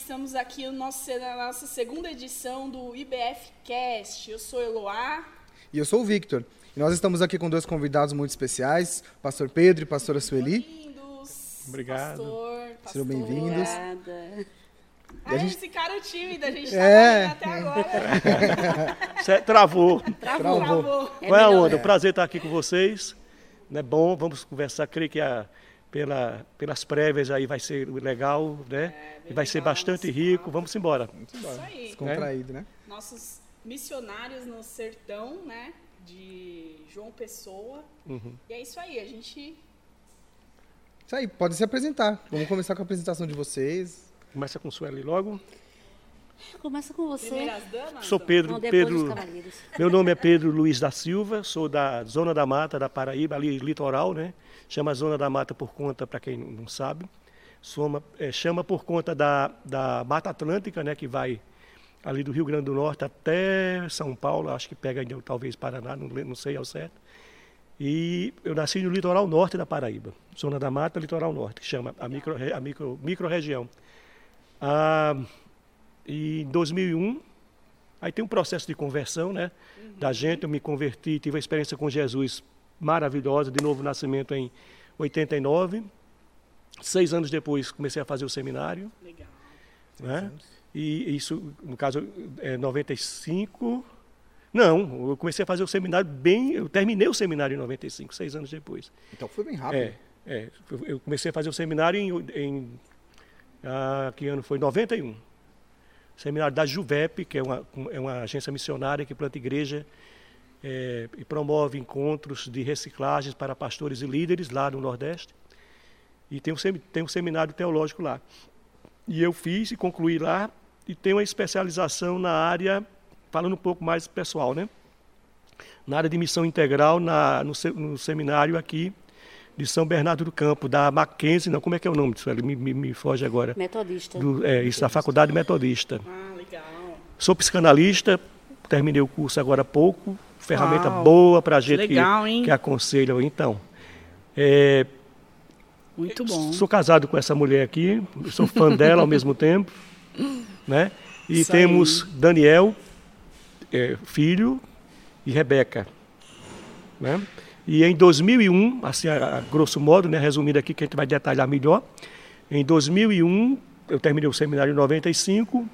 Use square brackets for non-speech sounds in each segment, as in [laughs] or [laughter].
estamos aqui no nosso, na nossa segunda edição do IBF Cast. Eu sou Eloá. E eu sou o Victor. E nós estamos aqui com dois convidados muito especiais, pastor Pedro e pastora Sueli. Bem-vindos. Obrigado. Pastor, Sejam pastora. bem-vindos. Obrigada. Ai, a gente- esse cara é tímido, a gente [laughs] tá É. é. até agora. [laughs] Cê- Travou. Travou. Travou. É Qual é a onda? Um prazer estar aqui com vocês. É bom, vamos conversar. Creio que a, pela, pelas prévias aí vai ser legal, né? e vai ser legal, bastante rico. papo. Vamos embora. Isso aí. Descontraído, né? Nossos missionários no sertão, né? De João Pessoa. Uhum. E é isso aí, a gente. Isso aí, podem se apresentar. Vamos começar com a apresentação de vocês. Começa com Sueli logo. Começa com você. Damas? Sou Pedro. Não, Pedro meu nome é Pedro Luiz da Silva, sou da Zona da Mata, da Paraíba, ali litoral, né? Chama Zona da Mata por conta, para quem não sabe, Soma, eh, chama por conta da, da Mata Atlântica, né? Que vai ali do Rio Grande do Norte até São Paulo, acho que pega ainda talvez Paraná, não, não sei ao certo. E eu nasci no litoral norte da Paraíba, Zona da Mata, litoral norte, que chama a micro, a micro, micro-região. Ah, e em 2001, aí tem um processo de conversão, né? Da gente, eu me converti, tive uma experiência com Jesus maravilhosa, de novo nascimento em 89. Seis anos depois, comecei a fazer o seminário, Legal. né? E isso, no caso, é 95. Não, eu comecei a fazer o seminário bem. Eu terminei o seminário em 95, seis anos depois. Então foi bem rápido. É, é. Eu- comecei a fazer o seminário em, em ah, que ano foi? 91. Seminário da Juvep, que é uma, é uma agência missionária que planta igreja é, e promove encontros de reciclagens para pastores e líderes lá no Nordeste. E tem um, tem um seminário teológico lá. E eu fiz e concluí lá e tenho uma especialização na área, falando um pouco mais pessoal, né? Na área de missão integral na, no, no seminário aqui de São Bernardo do Campo, da Mackenzie, não, como é que é o nome disso? Ele me, me, me foge agora. Metodista. Do, é, isso, da Faculdade Metodista. Ah, legal. Sou psicanalista, terminei o curso agora há pouco, ferramenta Uau, boa para a gente legal, que, hein? que aconselha. Então, é, Muito bom. Sou casado com essa mulher aqui, sou fã dela ao mesmo tempo, [laughs] né? E Isso temos Daniel, é, filho, e Rebeca, né? E em 2001, assim, a, a grosso modo, né, resumindo aqui que a gente vai detalhar melhor, em 2001 eu terminei o seminário em 95,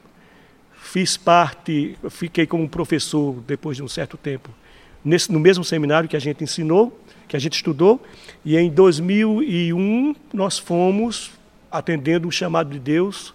fiz parte, fiquei como professor depois de um certo tempo nesse, no mesmo seminário que a gente ensinou, que a gente estudou, e em 2001 nós fomos atendendo o chamado de Deus,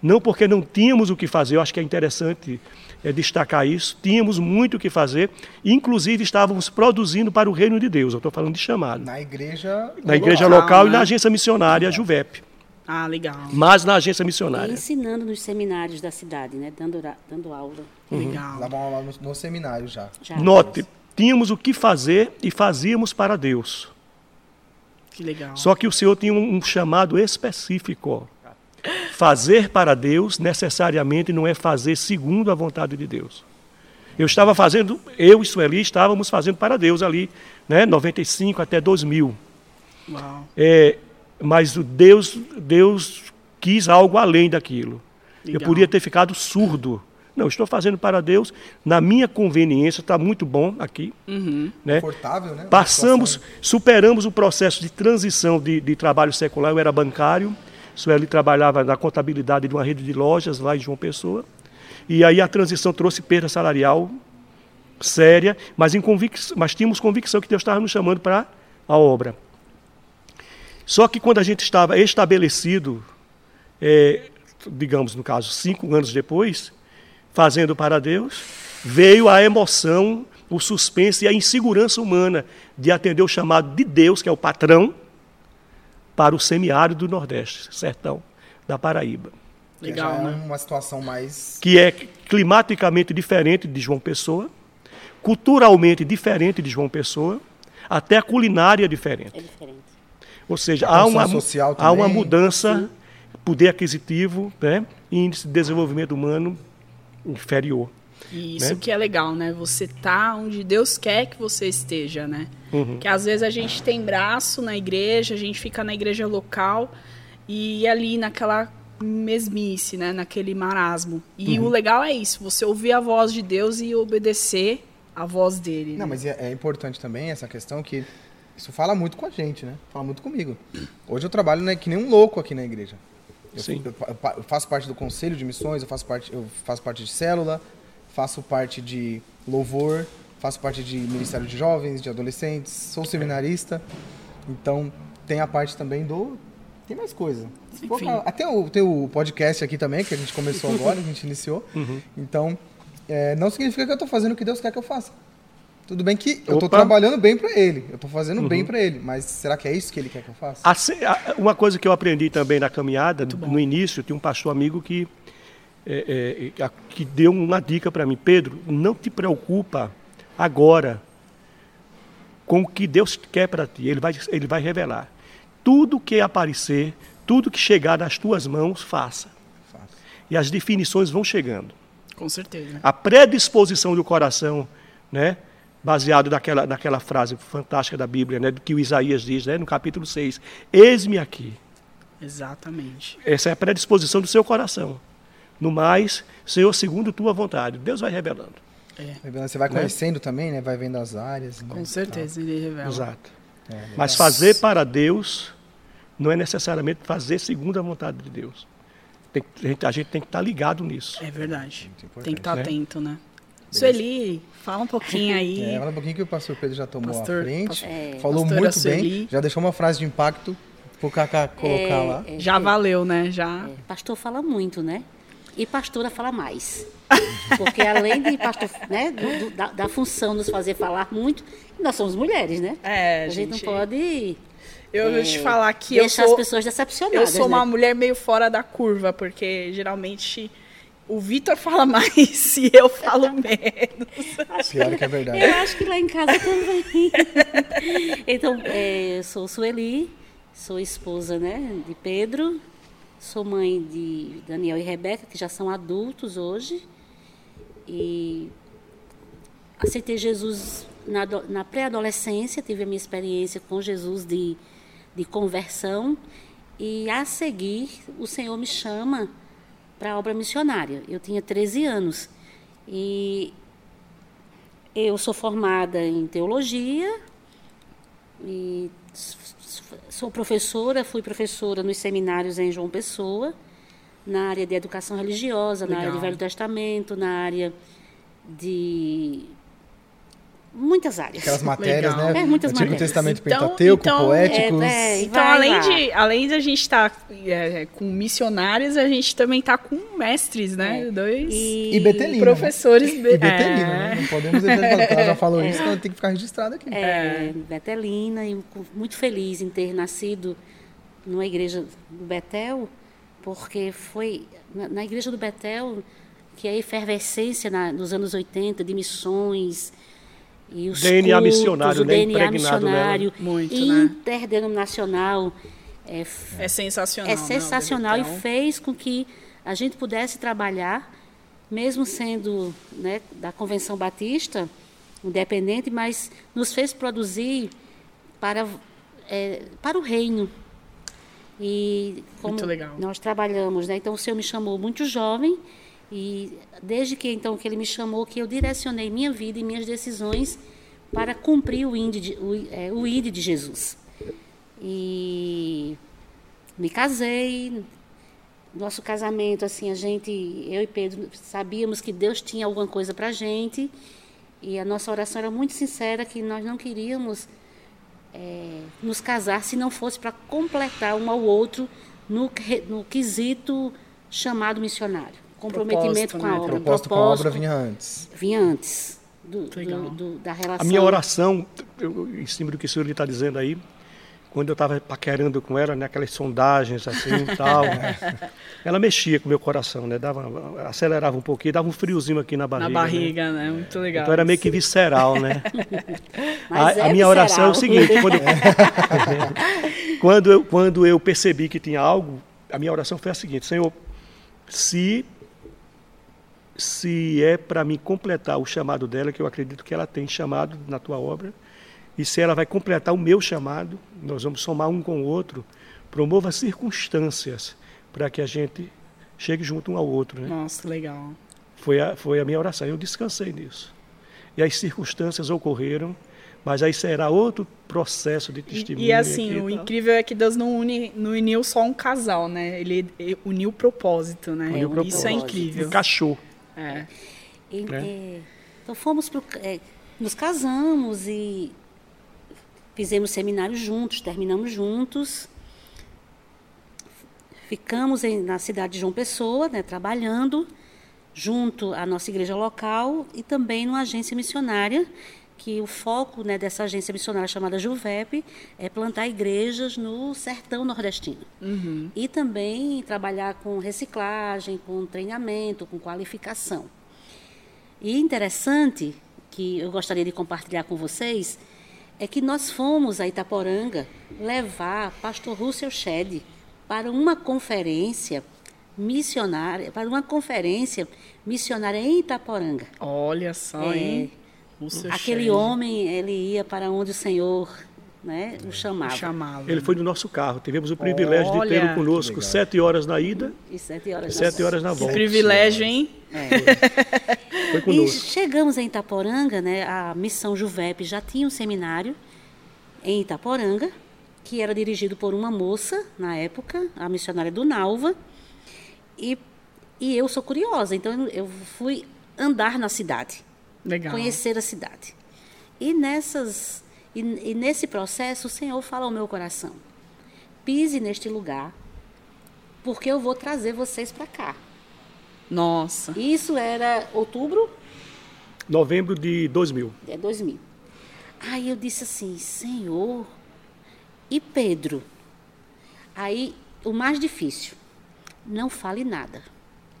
não porque não tínhamos o que fazer, eu acho que é interessante é, destacar isso, tínhamos muito o que fazer, inclusive estávamos produzindo para o reino de Deus, eu estou falando de chamado, Na igreja. na igreja local, local e né? na agência missionária, a Juvep, Ah, legal. mas na agência E missionária. ensinando nos seminários da cidade, né? Dando, dando aula. Legal. Dava aula no, no seminário já. Já Note, tínhamos o que fazer e fazíamos para Deus. Que legal. Só que o Senhor tinha um, um chamado específico. ó. Fazer para Deus necessariamente não é fazer segundo a vontade de Deus. Eu estava fazendo, eu e Sueli estávamos fazendo para Deus ali, né, 95 até 2000. Uau. É, mas o Deus, Deus quis algo além daquilo. Eu Legal. podia ter ficado surdo. Não, estou fazendo para Deus, na minha conveniência, está muito bom aqui. Uhum. Né? Confortável, né? Passamos, superamos o processo de transição de, de trabalho secular. Eu era bancário, Sueli trabalhava na contabilidade de uma rede de lojas lá em João Pessoa. E aí a transição trouxe perda salarial séria, mas, em convic... mas tínhamos convicção que Deus estava nos chamando para a obra. Só que quando a gente estava estabelecido, é, digamos, no caso, cinco anos depois, fazendo para Deus, veio a emoção, o suspense e a insegurança humana de atender o chamado de Deus, que é o patrão, para o semiárido do Nordeste, sertão da Paraíba, que Legal, é né? uma situação mais. que é climaticamente diferente de João Pessoa, culturalmente diferente de João Pessoa, até a culinária é diferente. É diferente. Ou seja, A há uma, social há uma mudança, poder aquisitivo, né? índice de desenvolvimento humano inferior. E isso né? que é legal, né? Você tá onde Deus quer que você esteja, né? Uhum. Que às vezes a gente tem braço na igreja, a gente fica na igreja local e ali naquela mesmice, né? Naquele marasmo. E Uhum. o legal é isso, você ouvir a voz de Deus e obedecer a voz dele. Não, né? mas é, é importante também essa questão que isso fala muito com a gente, né? Fala muito comigo. Hoje eu trabalho né, que nem um louco aqui na igreja. Eu, Sim. eu eu faço parte do conselho de missões, eu faço parte, eu faço parte de célula, faço parte de louvor, faço parte de ministério de jovens, de adolescentes, sou seminarista. Então tem a parte também do tem mais coisa. Enfim. até o teu podcast aqui também, que a gente começou agora, a gente iniciou. Uhum. Então, é, não significa que eu estou fazendo o que Deus quer que eu faça. Tudo bem que eu estou trabalhando bem para ele, eu estou fazendo Uhum. bem para ele, mas será que é isso que ele quer que eu faça? Assim, uma coisa que eu aprendi também na caminhada, no início, tinha um pastor amigo que, é, é, a- que deu uma dica para mim. Pedro, não te preocupa agora com o que Deus quer para ti. Ele vai, ele vai revelar. Tudo que aparecer, tudo que chegar nas tuas mãos, faça. Faça. E as definições vão chegando. Com certeza. A predisposição do coração, né? Baseado naquela, naquela frase fantástica da Bíblia, né? que o Isaías diz né? no capítulo 6. Eis-me aqui. Exatamente. Essa é a predisposição do seu coração. No mais, Senhor, segundo tua vontade. Deus vai revelando. Você vai Né? conhecendo também, né? Vai vendo as áreas. né? Com certeza, ele revela. Exato. É. Mas fazer para Deus não é necessariamente fazer segundo a vontade de Deus. Tem a, gente, a gente tem que estar ligado nisso. É verdade. Tem que estar né? atento, né? Sueli, fala um pouquinho [laughs] aí. É, fala um pouquinho que o pastor Pedro já tomou Pastor- a frente, pastor- É. falou muito bem, Sueli. já deixou uma frase de impacto pro Kaká colocar lá. É, Já valeu, né? Já. é, pastor fala muito, né? E pastora fala mais. [laughs] Porque além de pastor, né, do- do- da, da função nos fazer falar muito, nós somos mulheres, né? É, a gente, gente. não pode Eu vou te é, falar que eu deixar sou, as pessoas decepcionadas. eu sou uma né? mulher meio fora da curva, porque geralmente o Vitor fala mais [laughs] e eu falo menos. Pior que é verdade. Eu acho que lá em casa também. [laughs] então, é, eu sou Sueli, sou esposa né, de Pedro, sou mãe de Daniel e Rebeca, que já são adultos hoje. E aceitei Jesus na, na pré-adolescência, tive a minha experiência com Jesus de, de conversão. E a seguir, o Senhor me chama para a obra missionária. Eu tinha 13 anos. E eu sou formada em teologia e sou professora, fui professora nos seminários em João Pessoa, na área de educação religiosa, na área de Legal. Velho Testamento, na área de muitas áreas. Aquelas matérias, Legal. né? É, muitas Antigo matérias. Testamento Então- Pentateuco, então, poéticos. é, é, Então, Vai além de, além de a gente estar com missionários, a gente também tá com mestres, né? Dois E Betelina. professores. Né? be- E Betelina, É. né? Não podemos deixar de ela já falou [laughs] isso, então tem que ficar registrado aqui. é, Betelina, e muito feliz em ter nascido numa igreja do Betel, porque foi na, na igreja do Betel que a efervescência na- nos anos 80 de missões e os DNA cultos, missionário, o né, DNA missionário Muito, né? interdenominacional é, É sensacional. é né, sensacional e fez com que a gente pudesse trabalhar, mesmo sendo né, da Convenção Batista, independente, mas nos fez produzir para, é, para o reino. E como Muito legal. nós trabalhamos, né? então o Senhor me chamou muito jovem e desde que então que Ele me chamou, que eu direcionei minha vida e minhas decisões para cumprir o ID de, o, é, o ID de Jesus. E me casei. Nosso casamento, assim, a gente, eu e Pedro, sabíamos que Deus tinha alguma coisa para a gente. E a nossa oração era muito sincera que nós não queríamos é, nos casar se não fosse para completar um ao outro no, no quesito chamado missionário. Comprometimento Propósito, com a né? obra. Propósito com a obra vinha antes. vinha antes do, do- do- da relação. A minha oração, eu, em cima do que o senhor está dizendo aí, quando eu estava paquerando com ela, né, aquelas sondagens assim e [laughs] tal, ela mexia com o meu coração, né? Dava, acelerava um pouquinho, dava um friozinho aqui na barriga. Na né? barriga, né? Muito legal. Então era meio que visceral, né? [laughs] Mas a, é a minha oração é o visceral. seguinte, quando, [laughs] quando, eu, quando eu percebi que tinha algo, a minha oração foi a seguinte, Senhor, se, se é para mim completar o chamado dela, que eu acredito que ela tem chamado na tua obra, e se ela vai completar o meu chamado, nós vamos somar um com o outro, promova circunstâncias para que a gente chegue junto um ao outro. Né? Nossa, legal. Foi, a, foi a minha oração, eu descansei nisso. E as circunstâncias ocorreram, mas aí será outro processo de testemunho. E, e assim, o incrível é que Deus não, une, não uniu só um casal, né? Ele uniu o propósito, né? Uniu o Isso é propósito. incrível. encaixou. É. E, Né? é, então fomos pro, é, nos casamos e fizemos seminário juntos, terminamos juntos. Ficamos em- na cidade de João Pessoa, né, trabalhando junto à nossa igreja local e também numa agência missionária, que o foco né, dessa agência missionária chamada Juvep é plantar igrejas no sertão nordestino. E também trabalhar com reciclagem, com treinamento, com qualificação. E interessante, que eu gostaria de compartilhar com vocês, é que nós fomos a Itaporanga levar pastor Russell Shedd para uma conferência missionária, para uma conferência missionária em Itaporanga. Olha só, É, hein? Aquele homem, ele ia para onde o Senhor né, o chamava. chamava. Ele foi no nosso carro. Tivemos o privilégio de Olha, tê-lo que conosco sete horas na ida E sete horas e sete horas na Que volta. privilégio, hein? [laughs] Foi E conosco. chegamos em Itaporanga, né? A missão Juvep já tinha um seminário em Itaporanga, que era dirigido por uma moça na época, a missionária do Nalva. E, e eu sou curiosa, então eu fui andar na cidade, Legal. conhecer a cidade. E nessas e, e nesse processo o Senhor fala ao meu coração: pise neste lugar, porque eu vou trazer vocês para cá. Nossa. Isso era outubro Novembro de 2000. É 2000. Aí eu disse assim, Senhor, e Pedro? Aí, o mais difícil, não fale nada.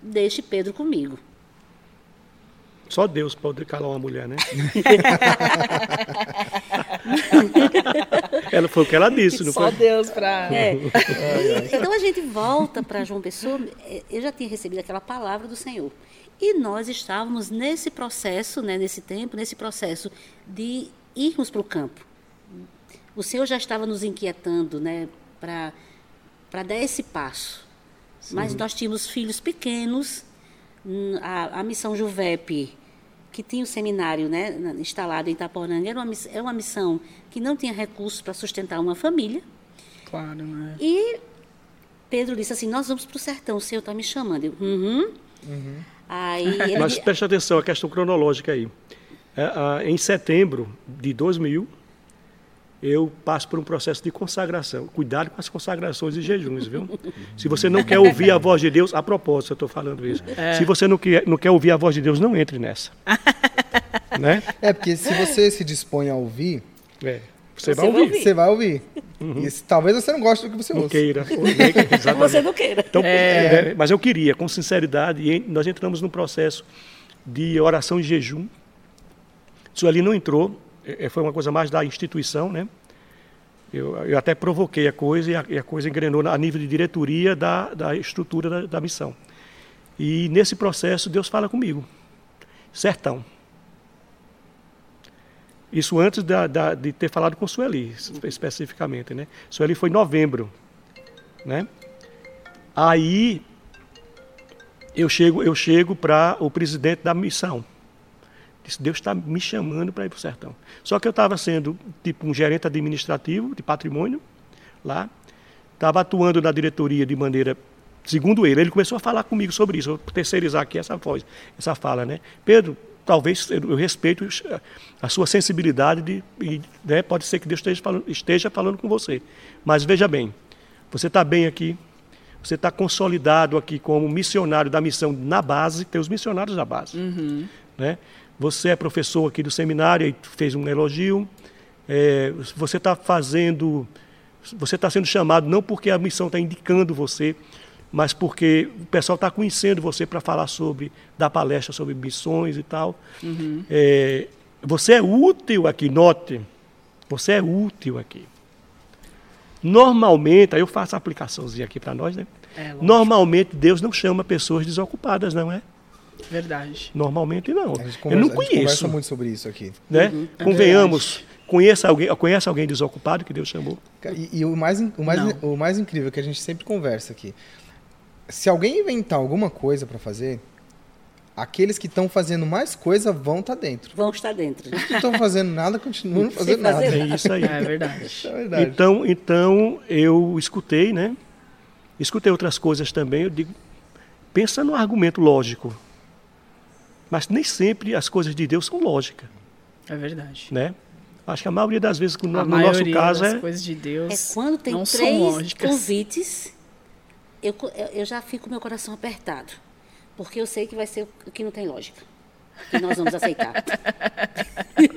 Deixe Pedro comigo. Só Deus pode calar uma mulher, né? [laughs] ela foi o que ela disse, não Só foi? Deus pra. É. [laughs] então a gente volta para João Pessoa. Eu já tinha recebido aquela palavra do Senhor. E nós estávamos nesse processo, né, nesse tempo, nesse processo de irmos para o campo. O Senhor já estava nos inquietando né, para dar esse passo. Mas nós tínhamos filhos pequenos. Hum, A, a missão Juvep, que tinha o seminário né, instalado em Itaporanga, era uma, era uma missão que não tinha recursos para sustentar uma família. Claro, né? E Pedro disse assim: Nós vamos para o sertão, o senhor está me chamando. Eu, uhum. Aí [laughs] ele, Mas preste atenção, a questão cronológica aí. É, ah, em setembro de 2000, eu passo por um processo de consagração. Cuidado com as consagrações e jejuns, viu? Se você não quer ouvir a voz de Deus, a propósito, eu estou falando isso. Se você não quer, não quer ouvir a voz de Deus, não entre nessa. [laughs] né? É, porque se você se dispõe a ouvir, É, você, Você vai ouvir. ouvir. você vai ouvir. E se- talvez você não goste do que você Não ouça. queira. [laughs] Exatamente. você não queira. Então, é, mas eu queria, com sinceridade, e nós entramos num processo de oração e jejum. Isso ali não entrou, é, foi uma coisa mais da instituição, né? Eu, eu até provoquei a coisa e a, e a coisa engrenou a nível de diretoria da, da estrutura da, da missão. E nesse processo, Deus fala comigo. Sertão. Isso antes da- da- de ter falado com Sueli, espe- especificamente, né? Sueli foi em novembro, né? Aí eu chego, eu chego para o presidente da missão. Disse, Deus está me chamando para ir para o sertão. Só que eu estava sendo tipo um gerente administrativo de patrimônio lá, estava atuando na diretoria de maneira, segundo ele, ele começou a falar comigo sobre isso, eu vou terceirizar aqui essa voz, essa fala, né? Pedro, talvez eu respeito a sua sensibilidade de, e, né, pode ser que Deus esteja falando, esteja falando com você, mas veja bem, você está bem aqui, você está consolidado aqui como missionário da missão na base, tem os missionários da base. Né? Você é professor aqui do seminário e fez um elogio. É, você está fazendo, você está sendo chamado não porque a missão está indicando você, mas porque o pessoal está conhecendo você para falar sobre, dar palestra sobre missões e tal. É, você é útil aqui, note, você é útil aqui. Normalmente, aí eu faço a aplicaçãozinha aqui para nós, né? É. Normalmente Deus não chama pessoas desocupadas, não é? Verdade. Normalmente não. A gente Eu conversa, não a gente conversa conheço, muito sobre isso aqui. né? É Convenhamos, conheça alguém, conhece alguém desocupado que Deus chamou? E, e o, mais, o, mais, Não. o mais incrível que a gente sempre conversa aqui. se alguém inventar alguma coisa para fazer, aqueles que estão fazendo mais coisa vão estar dentro. Vão estar dentro. Os que não estão fazendo nada continuam fazendo nada. fazer É isso aí. É verdade. É verdade. Então, então eu escutei, né? Escutei outras coisas também. Eu digo, pensa no argumento lógico. Mas nem sempre as coisas de Deus são lógicas, É verdade. né? Acho que a maioria das vezes, no, A no nosso caso, das é, coisas de É Deus quando tem não são três lógicas. convites, eu, eu- já fico com meu coração apertado. Porque eu sei que vai ser o que não tem lógica. Que nós vamos aceitar.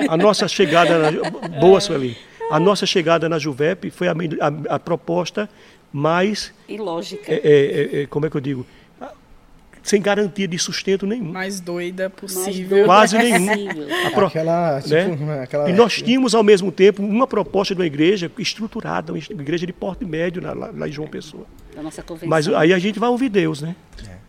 a nossa chegada. Na, [laughs] boa, Sueli. A nossa chegada na Juvep foi a, a- a proposta mais. E lógica. é, é, é, como é que eu digo? Sem garantia de sustento nenhum. mais doida mais possível. doida Quase nenhum. possível. A pro- Aquela, tipo, né? aquela... E nós tínhamos, ao mesmo tempo, uma proposta de uma igreja estruturada, uma igreja de porte médio na- lá, lá em João Pessoa. Da nossa convenção. Mas aí a gente vai ouvir Deus, né?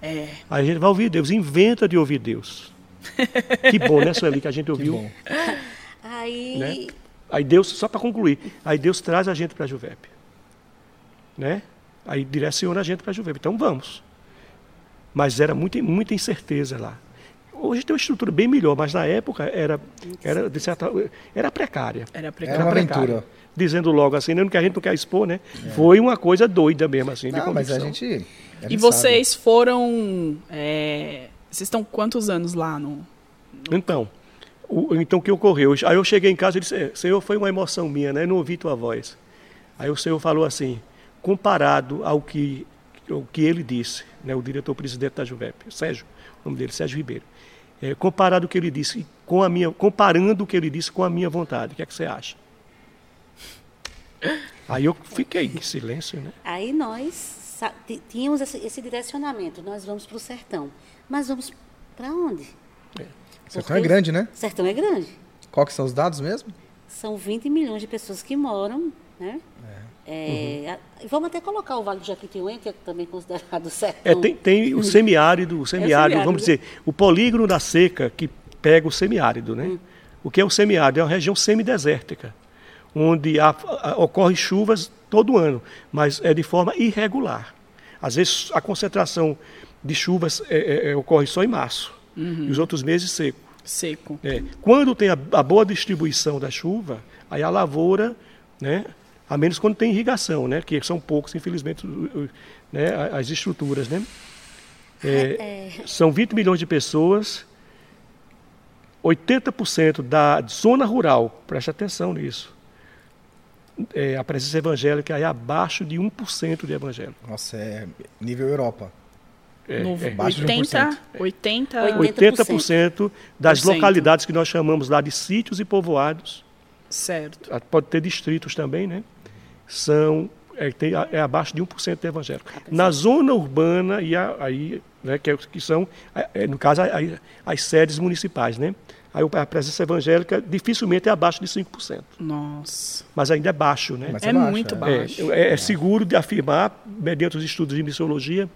É. Aí a gente vai ouvir Deus, inventa de ouvir Deus. [laughs] Que bom, né, Sueli, que a gente Que ouviu. bom. [laughs] Aí, Né? Aí Deus, só para concluir, aí Deus traz a gente para a Juvep. Né? Aí direciona a gente para a Juvep. Então vamos. Mas era muita, muita incerteza lá. Hoje tem uma estrutura bem melhor, mas na época era, era, de certa, era precária. Era Era precário. uma precária. aventura. Dizendo logo assim, não que a gente não quer expor, né? Foi uma coisa doida mesmo, assim, de Não, mas a gente... a E gente vocês foram. é, Vocês estão quantos anos lá no. Então, o, então o que ocorreu? Aí eu cheguei em casa e disse, "É, Senhor, foi uma emoção minha, né? Eu não ouvi tua voz. Aí o Senhor falou assim, comparado ao que, ao que ele disse, né? o diretor-presidente da Juvep, Sérgio, o nome dele, Sérgio Ribeiro. É, comparado o que ele disse com a minha, comparando o que ele disse com a minha vontade, o que é que você acha? Aí eu fiquei em silêncio, né? aí nós tínhamos esse, esse direcionamento. Nós vamos para o sertão. Mas vamos para onde? Sertão Porque é grande, né? Sertão é grande. Qual que são os dados mesmo? São 20 milhões de pessoas que moram, né? É, a- Vamos até colocar o Vale do Jequitinhonha, que é também considerado [laughs] sertão. É, tem, tem o semiárido, o semiárido, semiárido. vamos dizer, o polígono da seca que pega o semiárido, né? O que é o semiárido? É uma região semidesértica, onde há- ocorre chuvas todo ano, mas é de forma irregular. Às vezes a concentração de chuvas é, é, é, ocorre só em março, e os outros meses seco. Seco. É, quando tem a, a boa distribuição da chuva, aí a lavoura, né, a menos quando tem irrigação, né, que são poucos, infelizmente, né, as estruturas. Né? É, São 20 milhões de pessoas, 80% da zona rural, preste atenção nisso, é, a presença evangélica é abaixo de 1% de evangélico. Nossa, é nível Europa. É, No é. Abaixo de 80, 80, 80% das 80%. localidades que nós chamamos lá de sítios e povoados, Certo. Pode ter distritos também, né? São é, tem, é abaixo de 1% de evangélico. Na zona urbana e a- aí, né, que, é, que são é, é, no caso a- a- as sedes municipais, né? Aí a presença evangélica dificilmente é abaixo de 5%, Nossa. mas ainda é baixo, né? Mas É baixo, muito é. baixo. É, é- é seguro de afirmar, mediante os estudos de missiologia,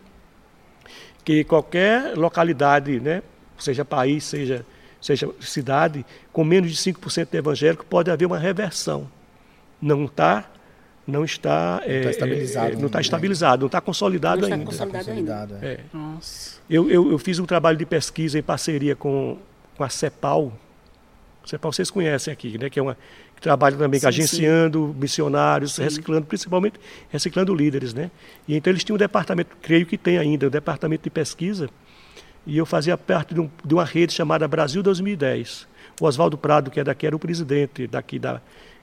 que qualquer localidade, né, seja país, seja, seja cidade, com menos de 5% de evangélico, pode haver uma reversão. Não está não está, é, tá estabilizado é, não está estabilizado, não está consolidado Não está ainda. consolidado. Tá ainda. consolidado, é. É. Nossa. Eu, eu, eu fiz um trabalho de pesquisa em parceria com, com a CEPAL. CEPAL vocês conhecem aqui, né? Que é uma que trabalha também Sim, agenciando missionários, reciclando, principalmente reciclando líderes, né? E então eles tinham um departamento, creio que tem ainda, um departamento de pesquisa. E eu fazia parte de, um- de uma rede chamada Brasil 2010. O Oswaldo Prado, que é daqui, era o presidente daqui da.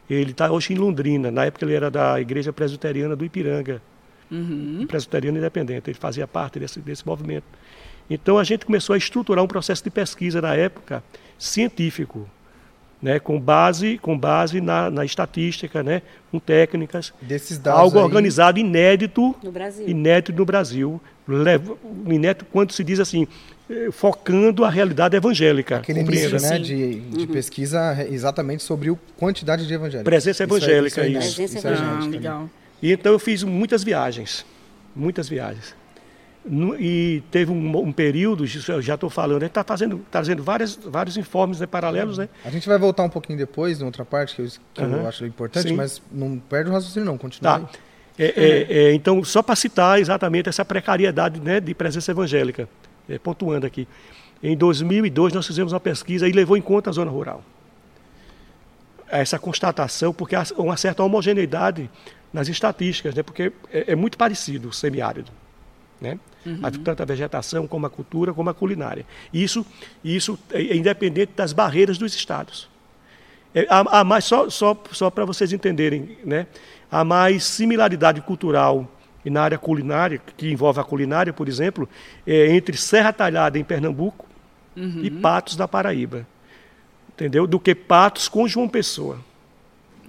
Ele está hoje em Londrina. Na época ele era da Igreja Presbiteriana do Ipiranga Uhum. presbiteriano independente, ele fazia parte desse, desse movimento. Então a gente começou a estruturar um processo de pesquisa na época científico, né, com base, com base na, na estatística, né, com técnicas, Desses dados algo aí, organizado, inédito, No Brasil. inédito no Brasil, leva- inédito quando se diz assim, eh, focando a realidade evangélica. Aquele início né, Sim. de, de pesquisa exatamente sobre a quantidade de evangélicos. Presença Isso é- evangélica, isso. é isso. Presença isso é Ah, inédito também. legal. E então eu fiz muitas viagens, muitas viagens. E teve um, um período, eu já estou falando, está fazendo, tá fazendo várias, vários informes né, paralelos, né? A gente vai voltar um pouquinho depois, em outra parte, que eu, que eu Aham. acho importante, Sim. mas não perde o raciocínio não, continua Tá. É, é, é, então, só para citar exatamente essa precariedade né, de presença evangélica, é, pontuando aqui. Em 2002, nós fizemos uma pesquisa e levou em conta a zona rural. Essa constatação, porque há uma certa homogeneidade nas estatísticas, né, porque é, é muito parecido o semiárido. Né? Uhum. Tanto a vegetação, como a cultura, como a culinária. Isso, isso é independente das barreiras dos estados. É, há, há, mais, só, só, só para vocês entenderem, né? há mais similaridade cultural e na área culinária, que envolve a culinária, por exemplo, é, entre Serra Talhada, em Pernambuco, uhum. e Patos, na Paraíba. Entendeu? Do que Patos com João Pessoa.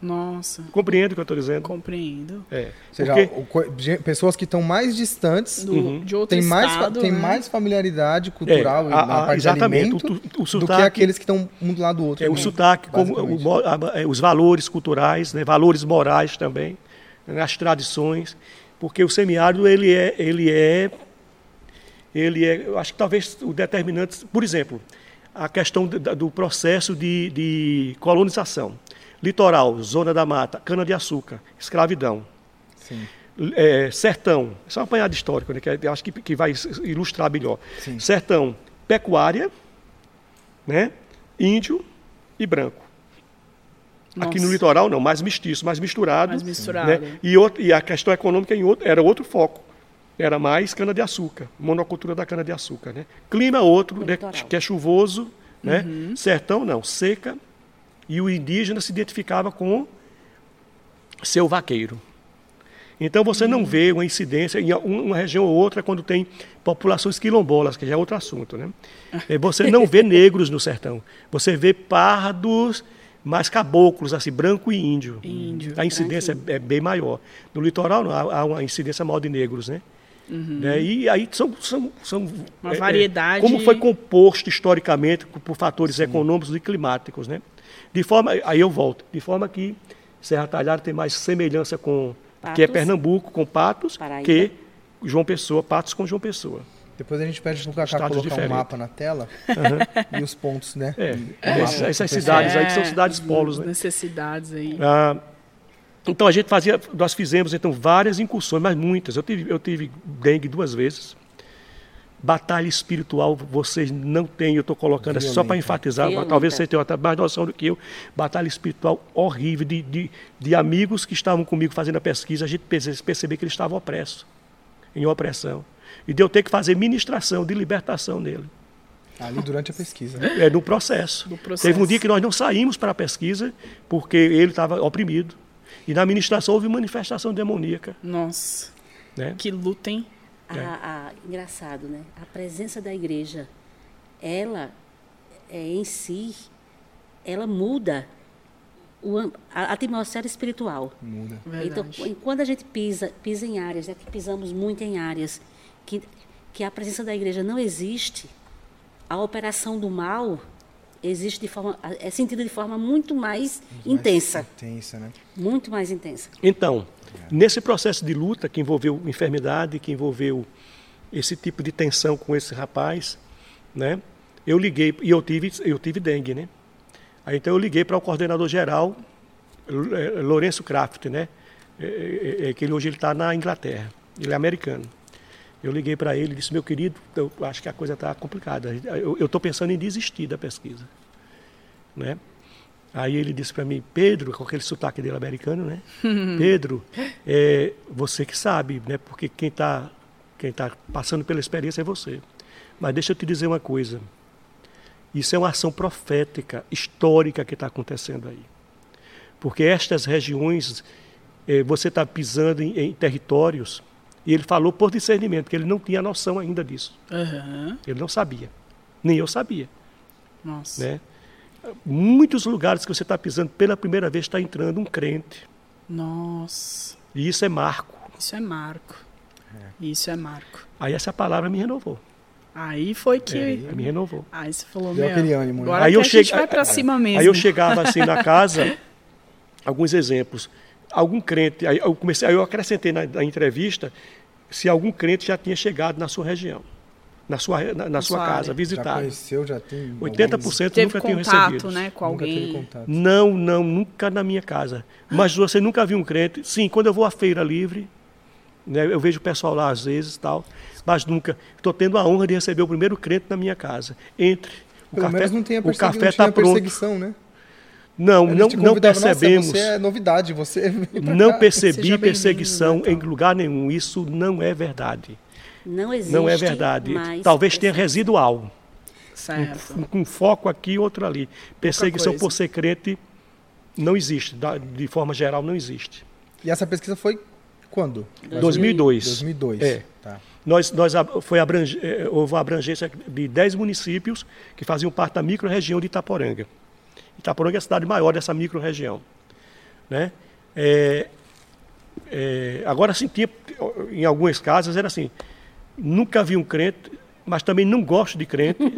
Nossa. Compreendo o que eu estou dizendo? Compreendo. É. Ou seja, Porque... o, pessoas que estão mais distantes do, uhum. de outro tem mais, estado, tem né? mais familiaridade cultural é, a, na parte exatamente. de alimento o, o, sotaque, do que aqueles que estão um do lado do outro. É, o sotaque, como, é, os valores culturais, né, valores morais também, né, as tradições, porque o semiárido ele é, ele é, ele é, eu acho que talvez o determinante, por exemplo, a questão do, do processo de, de colonização. Litoral, zona da mata, cana-de-açúcar, escravidão. É, sertão, isso é uma apanhada histórica, né, que eu acho que, que vai ilustrar melhor. Sim. Sertão, pecuária, né, índio e branco. Nossa. Aqui no litoral não, mais mestiço, mais misturado. Mais misturado. Né, e, outro, e a questão econômica em outro, era outro foco. Era mais cana-de-açúcar, monocultura da cana-de-açúcar. Né? Clima outro, né, que é chuvoso, né? Uhum. sertão não, seca, e o indígena se identificava com seu vaqueiro. Então você não vê uma incidência em uma região ou outra quando tem populações quilombolas, que já é outro assunto. Né? Você não vê negros no sertão. Você vê pardos, mais caboclos, assim, branco e índio. índio a incidência é, é, bem maior. No litoral não, há, uma incidência maior de negros, né? Uhum. Né? E aí são, são, são uma é, variedade. como foi composto historicamente por fatores Sim. econômicos e climáticos, né? De forma, aí eu volto, de forma que Serra Talhada tem mais semelhança com Patos, que é Pernambuco com Patos Paraíba. que João Pessoa, Patos com João Pessoa. Depois a gente pede para o Cacá colocar diferentes. um mapa na tela uhum. e os pontos, né? É, essas, essas cidades aí que são cidades polos, né? Necessidades aí. Ah, então a gente fazia, nós fizemos então várias incursões, mas muitas. Eu tive, eu tive dengue duas vezes. Batalha espiritual, vocês não têm, eu estou colocando assim, só para enfatizar, Violenta. talvez vocês tenham até mais noção do que eu. Batalha espiritual horrível, de, de, de amigos que estavam comigo fazendo a pesquisa, a gente percebeu que eles estavam opressos, em opressão. E de eu ter que fazer ministração de libertação nele. Ali durante a pesquisa. Né? É, no processo. no processo. Teve um dia que nós não saímos para a pesquisa, porque ele estava oprimido. E na ministração houve manifestação demoníaca. Nossa. Né? Que luta, hein? A, a, engraçado, né? A presença da igreja, ela é, em si, ela muda o, a, a atmosfera espiritual. Muda. Verdade. Então, quando a gente pisa, pisa em áreas, é que pisamos muito em áreas que, que a presença da igreja não existe, a operação do mal existe de forma é sentida de forma muito mais, muito intensa. Mais intensa, né? Muito mais intensa. Então, nesse processo de luta que envolveu enfermidade, que envolveu esse tipo de tensão com esse rapaz, né? Eu liguei e eu tive eu tive dengue, né? Aí, então eu liguei para o coordenador geral Lourenço Kraft, né? É, é, é, que ele, hoje ele está na Inglaterra, ele é americano. Eu liguei para ele e disse, meu querido, eu acho que a coisa está complicada. Eu estou pensando em desistir da pesquisa. Né? Aí ele disse para mim, Pedro, com aquele sotaque dele americano, né? [laughs] Pedro, é você que sabe, né? Porque quem está quem tá passando pela experiência é você. Mas deixa eu te dizer uma coisa. Isso é uma ação profética, histórica que está acontecendo aí. Porque estas regiões, é, você está pisando em, em territórios e ele falou por discernimento, porque ele não tinha noção ainda disso. Uhum. Ele não sabia. Nem eu sabia. Nossa. Né? Muitos lugares que você está pisando pela primeira vez está entrando um crente. Nossa. E isso é marco. Isso é marco. É. Isso é marco. Aí essa palavra me renovou. Aí foi que. É, me renovou. Aí você falou, Deu meu, aquele ânimo. Né? Agora aí eu eu a gente chego, vai para cima mesmo. Aí eu chegava assim na casa, [laughs] alguns exemplos. Algum crente, aí eu comecei, aí eu acrescentei na, na entrevista se algum crente já tinha chegado na sua região, na sua, na, na sua área. casa, visitado. Já conheceu, já tem. 80% Teve nunca tinham contato, recebido. né, com Nunca teve alguém. contato. Não, não, nunca na minha casa. Mas você nunca viu um crente? Sim, quando eu vou à feira livre, Né? Eu vejo o pessoal lá às vezes tal, mas nunca. Estou tendo a honra de receber o primeiro crente na minha casa. Entre. O Pelo café, menos não tem a o café está pronto. perseguição, né? Não, não, não convidava, "Nossa, percebemos. você é novidade, você [laughs] Não cá." percebi bem-vindo, perseguição então. em lugar nenhum. Isso não é verdade. Não existe. Não é verdade. mais Talvez tenha perseguição. residual. Certo. Um, um foco aqui, outro ali. Perseguição por ser crente não existe. da- De forma geral, não existe. E essa pesquisa foi quando? 2002. 2002. É. Tá. Nós, nós foi abrange, eh, houve uma abrangência de 10 municípios que faziam parte da micro-região de Itaporanga. Itaporanga é a cidade maior dessa micro-região. Né? É, é, agora, sim, tinha, em algumas casas era assim, nunca vi um crente, mas também não gosto de crente. [laughs]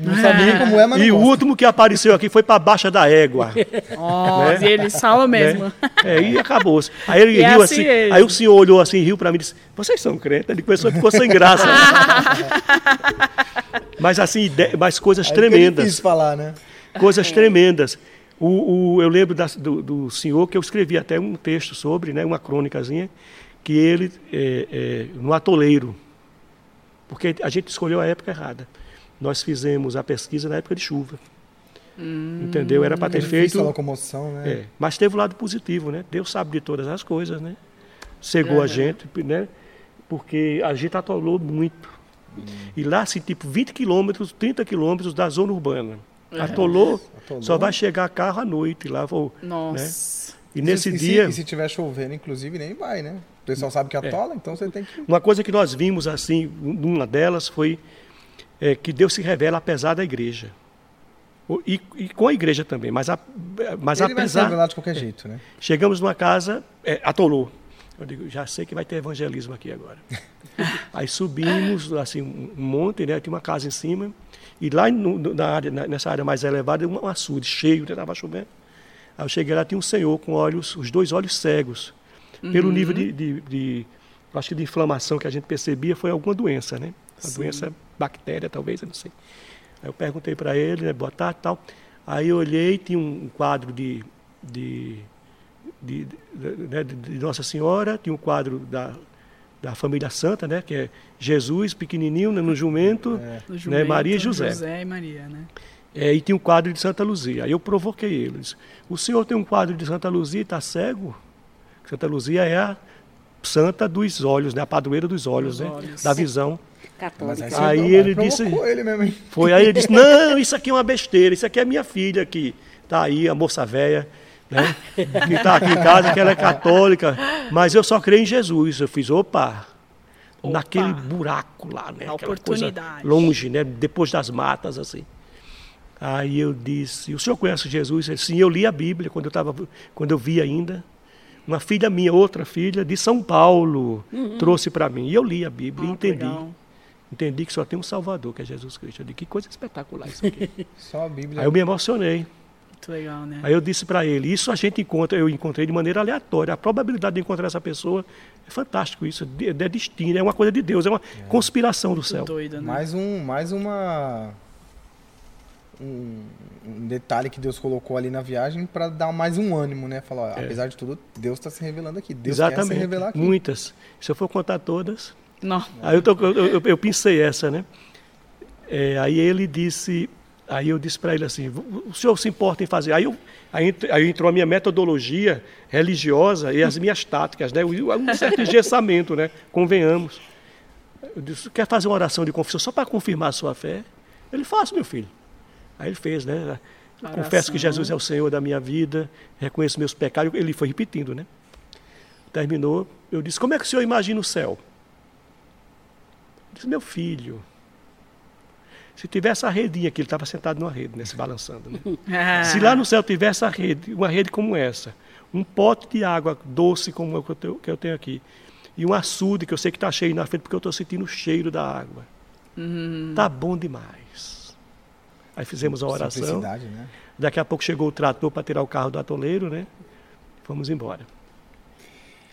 Não sabia como é, mas e não o último que apareceu aqui foi para baixa da égua. Ó, [laughs] Né? e eles falam mesmo. Né? É, e acabou. Aí ele E é riu assim assim. aí o senhor olhou assim, riu para mim e disse: Vocês são crentes? Ele começou, ficou sem graça. [laughs] mas assim, mas coisas Aí tremendas. difícil falar, né? Coisas tremendas. O, o- eu lembro da- do, do senhor que eu escrevi até um texto sobre, né, uma crônicazinha, que ele, é, é, no atoleiro, porque a gente escolheu a época errada. Nós fizemos a pesquisa na época de chuva. Entendeu? Era para ter É difícil a feito. locomoção, né? É, mas teve o lado positivo, né? Deus sabe de todas as coisas, né? Cegou a gente, né? Porque a gente atolou muito. E lá, assim, tipo, 20 quilômetros, 30 quilômetros da zona urbana. Atolou, Atolou. só vai chegar carro à noite lá. Vou, Nossa. E nesse e se, dia, E se tiver chovendo, inclusive, nem vai, né? Pessoal sabe que atola, então você tem que. uma coisa que nós vimos, assim, numa delas foi é, que Deus se revela apesar da igreja. E, e com a igreja também, mas, a, mas Ele vai se apesar... revelar de qualquer jeito, né? Chegamos numa casa, é, atolou. Eu digo, já sei que vai ter evangelismo aqui agora. [laughs] Aí subimos, assim, um monte, né? Tinha uma casa em cima. E lá no- na área, nessa área mais elevada, um açude cheio, estava chovendo. Aí eu cheguei lá, tinha um senhor com olhos, os dois olhos cegos. Pelo nível de, de, de- acho que de inflamação que a gente percebia, foi alguma doença, né? Uma doença bactéria, talvez, eu não sei. Aí eu perguntei para ele, né, boa tarde e tal. Aí eu olhei, tinha um quadro de, de, de, de- né, de- de Nossa Senhora, tinha um quadro da, da família Santa, né, que é Jesus, pequenininho, né, no jumento, né, jumento, Maria e José. José e Maria, né? É, e tinha um quadro de Santa Luzia. Aí eu provoquei ele. Disse, o senhor tem um quadro de Santa Luzia e está cego? Santa Luzia é a santa dos olhos, né? a padroeira dos olhos, Dos né? olhos. da visão. Católica. você Aí pro- ele disse- ele mesmo? Foi aí ele disse, não, isso aqui é uma besteira, isso aqui é minha filha que está aí, a moça velha, né? que está aqui em casa, que ela é católica, mas eu só creio em Jesus. Eu fiz, opa, Opa. naquele buraco lá, né? A Aquela coisa oportunidade. longe, né? Depois das matas, assim. Aí eu disse, o senhor conhece Jesus? Ele disse, sim, eu li a Bíblia quando eu, tava, quando eu vi ainda. Uma filha minha, outra filha, de São Paulo, trouxe para mim. E eu li a Bíblia e Ah, entendi. legal. Entendi que só tem um Salvador, que é Jesus Cristo. Eu disse, que coisa espetacular isso aqui. [laughs] Só a Bíblia. Aí eu me emocionei. Muito legal, né? Aí eu disse para ele, isso a gente encontra, eu encontrei de maneira aleatória. A probabilidade de encontrar essa pessoa é fantástico isso, é de- é destino, é uma coisa de Deus, é uma conspiração do céu. Doido, né? Mais um, mais uma um, um detalhe que Deus colocou ali na viagem para dar mais um ânimo, né? Falar, ó, apesar de tudo, Deus está se revelando aqui. Deus quer se Exatamente. revelar aqui. Muitas. Se eu for contar todas, Não. Aí eu, tô- eu, eu, eu pensei essa, né? É, aí ele disse, aí eu disse para ele assim, o senhor se importa em fazer? Aí, eu, aí, aí entrou a minha metodologia religiosa e as minhas táticas, né? Um certo engessamento, né? Convenhamos. Eu disse, quer fazer uma oração de confissão só para confirmar a sua fé? Ele faz, meu filho. Aí ele fez, né? Eu confesso que Oração. Jesus é o Senhor da minha vida, reconheço meus pecados. Ele foi repetindo, né? Terminou, eu disse, como é que o senhor imagina o céu? Ele disse, meu filho, se tivesse a redinha aqui, ele estava sentado numa rede, né, se balançando. Né? Ah. [laughs] Se lá no céu tivesse a rede, uma rede como essa, um pote de água doce como o que eu tenho, que eu tenho aqui, e um açude que eu sei que está cheio na frente porque eu estou sentindo o cheiro da água. Tá bom demais. Aí fizemos a oração. Né? Daqui a pouco chegou o trator para tirar o carro do atoleiro, né? Fomos embora.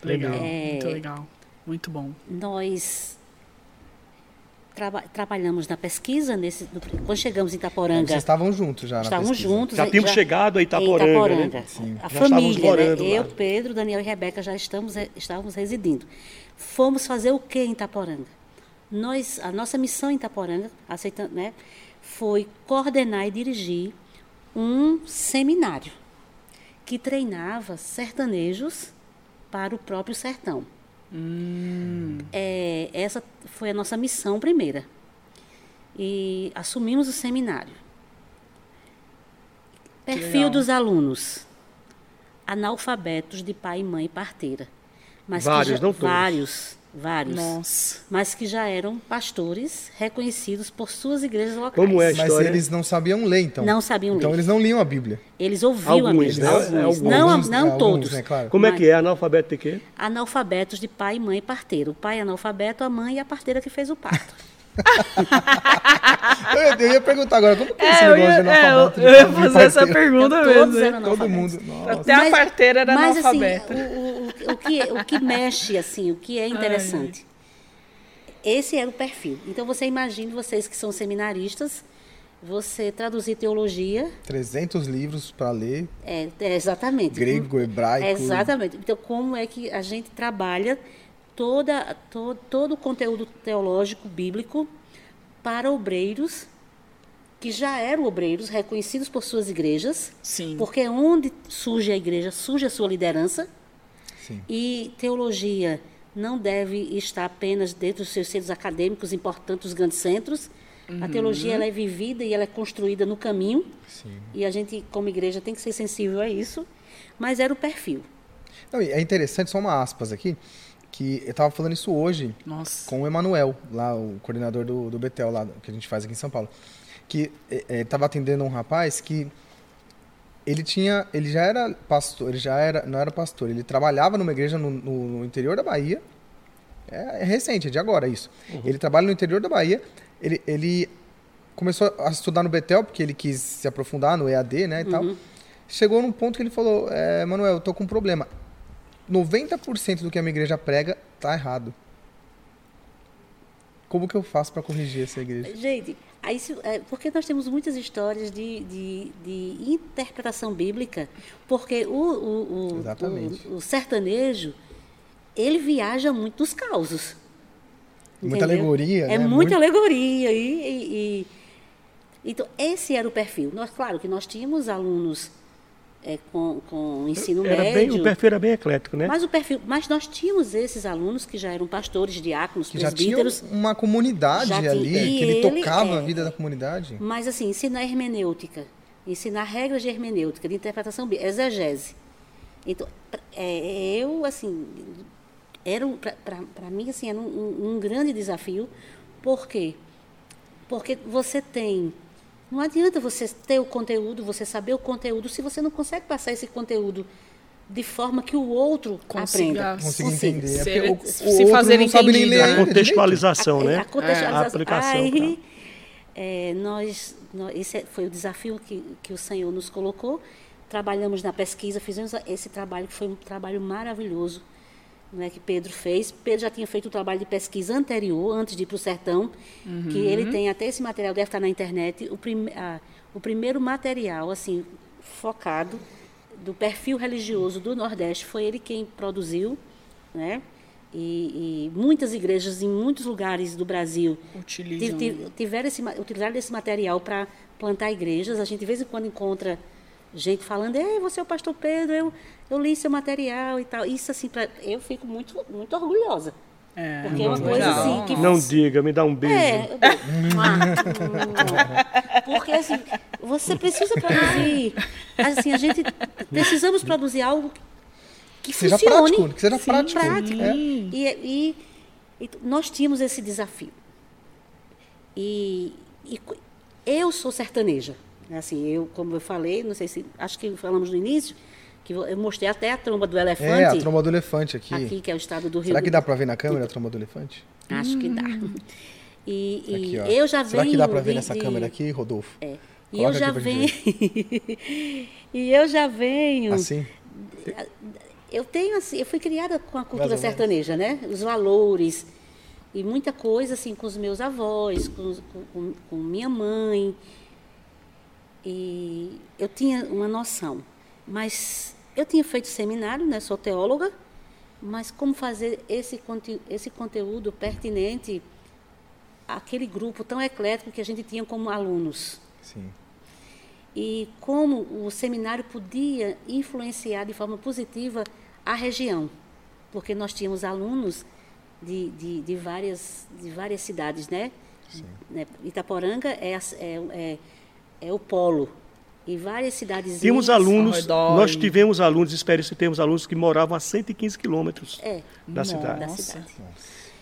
Legal, É. muito legal. Muito bom. Nós traba- trabalhamos na pesquisa, nesse, no- quando chegamos em Itaporanga. Vocês estavam juntos já pesquisa. juntos. Já tínhamos chegado a Itaporanga, Itaporanga. né? Sim. A Já família, né? eu, Pedro, Daniel e Rebeca já estamos, estávamos residindo. Fomos fazer o que em Itaporanga? Nós, a nossa missão em Itaporanga, aceitando, né, foi coordenar e dirigir um seminário que treinava sertanejos para o próprio sertão. É, essa foi a nossa missão primeira. E assumimos o seminário. Perfil dos alunos. Analfabetos de pai, mãe e parteira. Mas Vários, já- não todos. Vários, vários. Nossa. Mas que já eram pastores reconhecidos por suas igrejas locais. Como é a Mas eles não sabiam ler, então. Não sabiam ler. Então eles não liam a Bíblia. Eles ouviam Alguns, a né? Bíblia. É, Alguns. alguns. Não, Alguns, não é, alguns, todos. né, claro. Como é Mas- que é? Analfabeto de quê? Analfabetos de pai, mãe e parteira. O pai é analfabeto, a mãe e a parteira que fez o parto. [laughs] Eu, ia- eu ia perguntar agora, como que é esse É, eu negócio ia, de é, eu, analfabeto? eu ia fazer essa parteiro? pergunta Todos mesmo. eram Todo analfabetos. mundo. Nossa. Até a parteira era mas, assim, analfabeta. o, o, o, que, o que mexe, assim, o que é interessante. Esse era o perfil. Então, você imagine, vocês que são seminaristas, você traduzir teologia, 300 livros para ler, é, é exatamente. grego, hebraico. Exatamente. Então, como é que a gente trabalha toda, todo, todo o conteúdo teológico bíblico para obreiros que já eram obreiros reconhecidos por suas igrejas, Sim. porque onde surge a igreja, surge a sua liderança. Sim. E teologia não deve estar apenas dentro dos seus centros acadêmicos importantes, os grandes centros. A teologia ela é vivida e ela é construída no caminho. Sim. E a gente, como igreja, tem que ser sensível a isso. Mas era o perfil. Não, é interessante, só uma aspas aqui, que eu tava falando isso hoje Nossa. com o Emanuel, lá, o coordenador do, do Betel, lá, que a gente faz aqui em São Paulo. Que estava atendendo um rapaz que ele tinha. Ele já era pastor, ele já era. Não era pastor, ele trabalhava numa igreja no, no- no interior da Bahia. É, é recente, é de agora isso. Ele trabalha no interior da Bahia. Ele, ele começou a estudar no Betel, porque ele quis se aprofundar no EAD, né? E tal. Chegou num ponto que ele falou: é, Manuel, eu tô com um problema. 90% do que a minha igreja prega tá errado. Como que eu faço para corrigir essa igreja? Gente, aí é, porque nós temos muitas histórias de, de, de interpretação bíblica, porque o, o, o, o, o sertanejo, ele viaja muito nos causos. Muita entendeu? alegoria, É né? muita Muito- alegoria. E, e- e- então, esse era o perfil. Nós, claro que nós tínhamos alunos é, com, com ensino Era bem, médio. o perfil era bem eclético, né? Mas o perfil, mas nós tínhamos esses alunos que já eram pastores, diáconos, Que já tinha presbíteros. uma comunidade Já ali, que ele, ele, tocava é, a vida da comunidade. Mas, assim, ensinar hermenêutica, ensinar regras de hermenêutica, de interpretação bíblica, exegese. Então, é, eu, assim, era um, para mim, assim, era um, um- um grande desafio. Por quê? Porque você tem. Não adianta você ter o conteúdo, você saber o conteúdo, se você não consegue passar esse conteúdo de forma que o outro Consiga- aprenda. Conseguir Consiga. entender. É Ser- porque o, o se outro fazer não sabe nem entendido, ler né? A contextualização, A- né? a contextualização. A aplicação. Aí, é, nós, nós- esse foi o desafio que, que o Senhor nos colocou. Trabalhamos na pesquisa, fizemos esse trabalho que foi um trabalho maravilhoso né, que Pedro fez. Pedro já tinha feito um trabalho de pesquisa anterior, antes de ir para o sertão, que ele tem até esse material, deve estar na internet. O, prime, a- o primeiro material, assim, focado do perfil religioso do Nordeste, foi ele quem produziu, né? E, e muitas igrejas em muitos lugares do Brasil Utilizam. Ti- ti- tiveram esse, utilizaram esse material para plantar igrejas. A gente de vez em quando encontra gente falando, Ei, você é o pastor Pedro, eu, eu li seu material e tal. Isso assim, pra, eu fico muito, muito orgulhosa. É, Porque é uma coisa assim que Não diga, me dá um beijo. é, eu dou- porque assim, você precisa produzir. Assim, a gente precisamos produzir algo que Que seja funcione. prático, que seja prático. prático. É. E, e- e nós tínhamos esse desafio. E, e eu sou sertaneja. Né, Assim, eu, como eu falei, não sei se. Acho que falamos no início, que eu mostrei até a tromba do elefante. É, a tromba do elefante aqui. Aqui, que é o estado do Rio Será que dá pra ver na câmera a tromba do elefante? Acho que dá. E, e Aqui, eu já Será venho. que dá pra ver de- nessa de- câmera aqui, Rodolfo? É. E Coloca eu já venho. [laughs] e eu já venho. Assim? Eu tenho assim, eu fui criada com a cultura sertaneja, né? Os valores. e muita coisa assim com os meus avós, com, com, com minha mãe. E eu tinha uma noção. Mas eu tinha feito seminário, né? Sou teóloga, mas como fazer esse, conte esse conteúdo pertinente àquele grupo tão eclético que a gente tinha como alunos? Sim. E como o seminário podia influenciar de forma positiva a região? Porque nós tínhamos alunos de, de, de várias, de várias cidades, né? Sim. Né, Itaporanga é, é, é, é o polo. E várias cidades. Tínhamos alunos, nós e- tivemos alunos, experiência, temos alunos que moravam a 115 quilômetros É, da cidade. da cidade.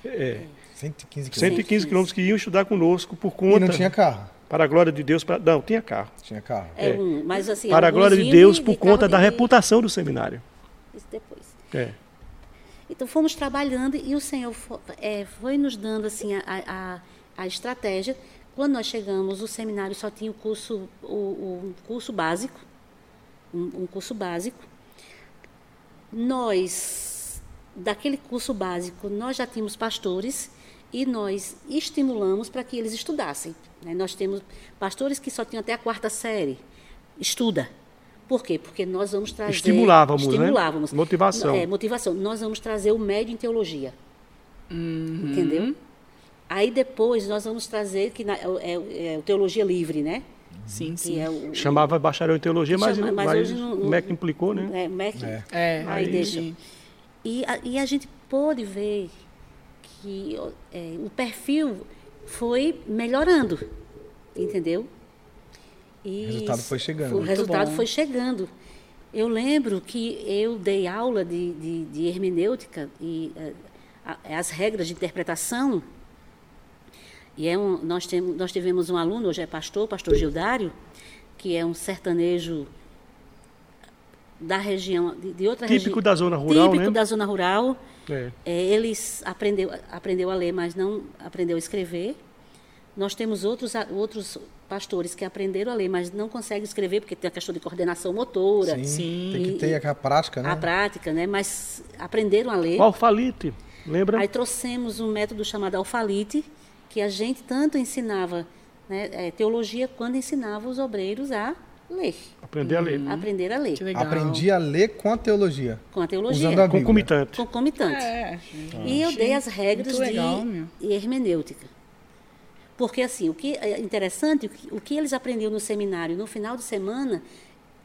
É, 115 quilômetros. 115 quilômetros que iam estudar conosco por E conta, não tinha carro. para a glória de Deus, para, não, tinha carro. Tinha carro. É, É. um, mas assim. para a glória de Deus, de- por de conta da de- reputação do seminário. Isso depois. É. Então fomos trabalhando e o Senhor fo- é, foi nos dando assim a, a, a estratégia. Quando nós chegamos, o seminário só tinha o curso, o, o curso básico, um, um curso básico. Nós, daquele curso básico, nós já tínhamos pastores e nós estimulamos para que eles estudassem. né? Nós temos pastores que só tinham até a quarta série. Estuda. Por quê? Porque nós vamos trazer... Estimulávamos, né? estimulávamos. Motivação. É, motivação. Nós vamos trazer o médio em teologia. Uhum. Entendeu? Aí depois nós vamos trazer, que na- é, é, é o teologia livre, né? Sim, Que sim. é o, Chamava bacharel em teologia, mas, Chama- mas mas hoje não- o MEC implicou, né? É, MEC. É. É, Aí deixa. entendi. E, a, e a gente pôde ver que é, o perfil foi melhorando, entendeu? E O resultado foi chegando. O resultado bom. foi chegando. Eu lembro que eu dei aula de, de, de hermenêutica e eh, a- as regras de interpretação. E é um, nós, temos, nós tivemos um aluno, hoje é pastor, pastor Gildário, que é um sertanejo da região, de, de outra Típico região. da zona rural, Típico né? da zona rural. É. É, ele aprendeu, aprendeu a ler, mas não aprendeu a escrever. Nós temos outros, a- outros pastores que aprenderam a ler, mas não conseguem escrever, porque tem a questão de coordenação motora, Sim. Sim. Tem que E- ter aquela prática, né? a prática, né? mas aprenderam a ler. O alfalite, lembra? Aí trouxemos um método chamado alfalite, que a gente tanto ensinava né, eh, teologia, quando ensinava os obreiros a ler, Aprender a ler. a aprender a ler. Aprendi a ler com a teologia. com a teologia, Usando a Bíblia. Concomitante. concomitante. É, E eu dei as regras legal, de meu. hermenêutica. Porque, assim, o que é interessante, o que, o que eles aprendiam no seminário no final de semana,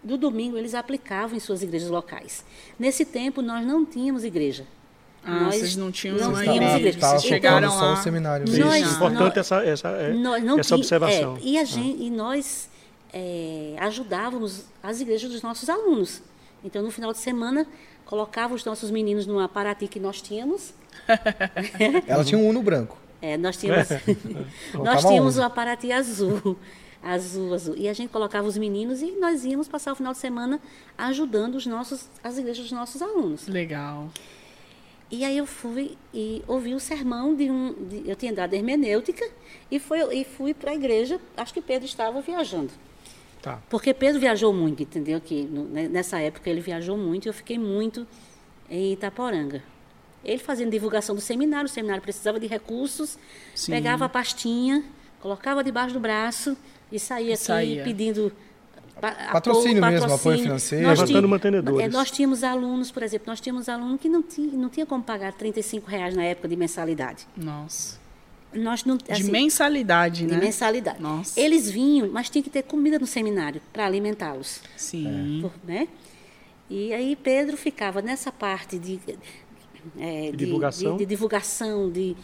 do domingo, eles aplicavam em suas igrejas locais. Nesse tempo, nós não tínhamos igreja. Ah, Nós vocês não tinham não tínhamos igreja. Vocês chegaram focando só lá. o seminário Isso, mesmo. Nós- importante nós- essa, essa, é, Nós não essa observação. é, e, a gente, e nós é, ajudávamos as igrejas dos nossos alunos. Então, no final de semana, colocava os nossos meninos numa Paraty que nós tínhamos. [laughs] Ela tinha um Uno branco. É, nós tínhamos, [laughs] nós Colocava tínhamos uma Paraty azul. Azul, azul. E a gente colocava os meninos e nós íamos passar o final de semana ajudando os nossos, as igrejas dos nossos alunos. Legal. E aí eu fui e ouvi o sermão de um. de- eu tinha dado hermenêutica e, foi, e fui para a igreja. Acho que Pedro estava viajando. Tá. Porque Pedro viajou muito, entendeu? Que no- né, nessa época ele viajou muito e eu fiquei muito em Itaporanga. Ele fazendo divulgação do seminário, o seminário precisava de recursos, Sim. pegava a pastinha, colocava debaixo do braço e saía aqui Saía. pedindo pa- Patrocínio mesmo, patrocínio. apoio financeiro. Nós Levantando mantenedores. é, Nós tínhamos alunos, por exemplo, nós tínhamos aluno que não tinha, não tinha como pagar 35 reais na época de mensalidade. Nossa. Nós não, De assim, mensalidade, de né? mensalidade. Nossa. Eles vinham, mas tinha que ter comida no seminário para alimentá-los. Sim. Por- né? E aí Pedro ficava nessa parte de, é, de- divulgação. de, de divulgação, de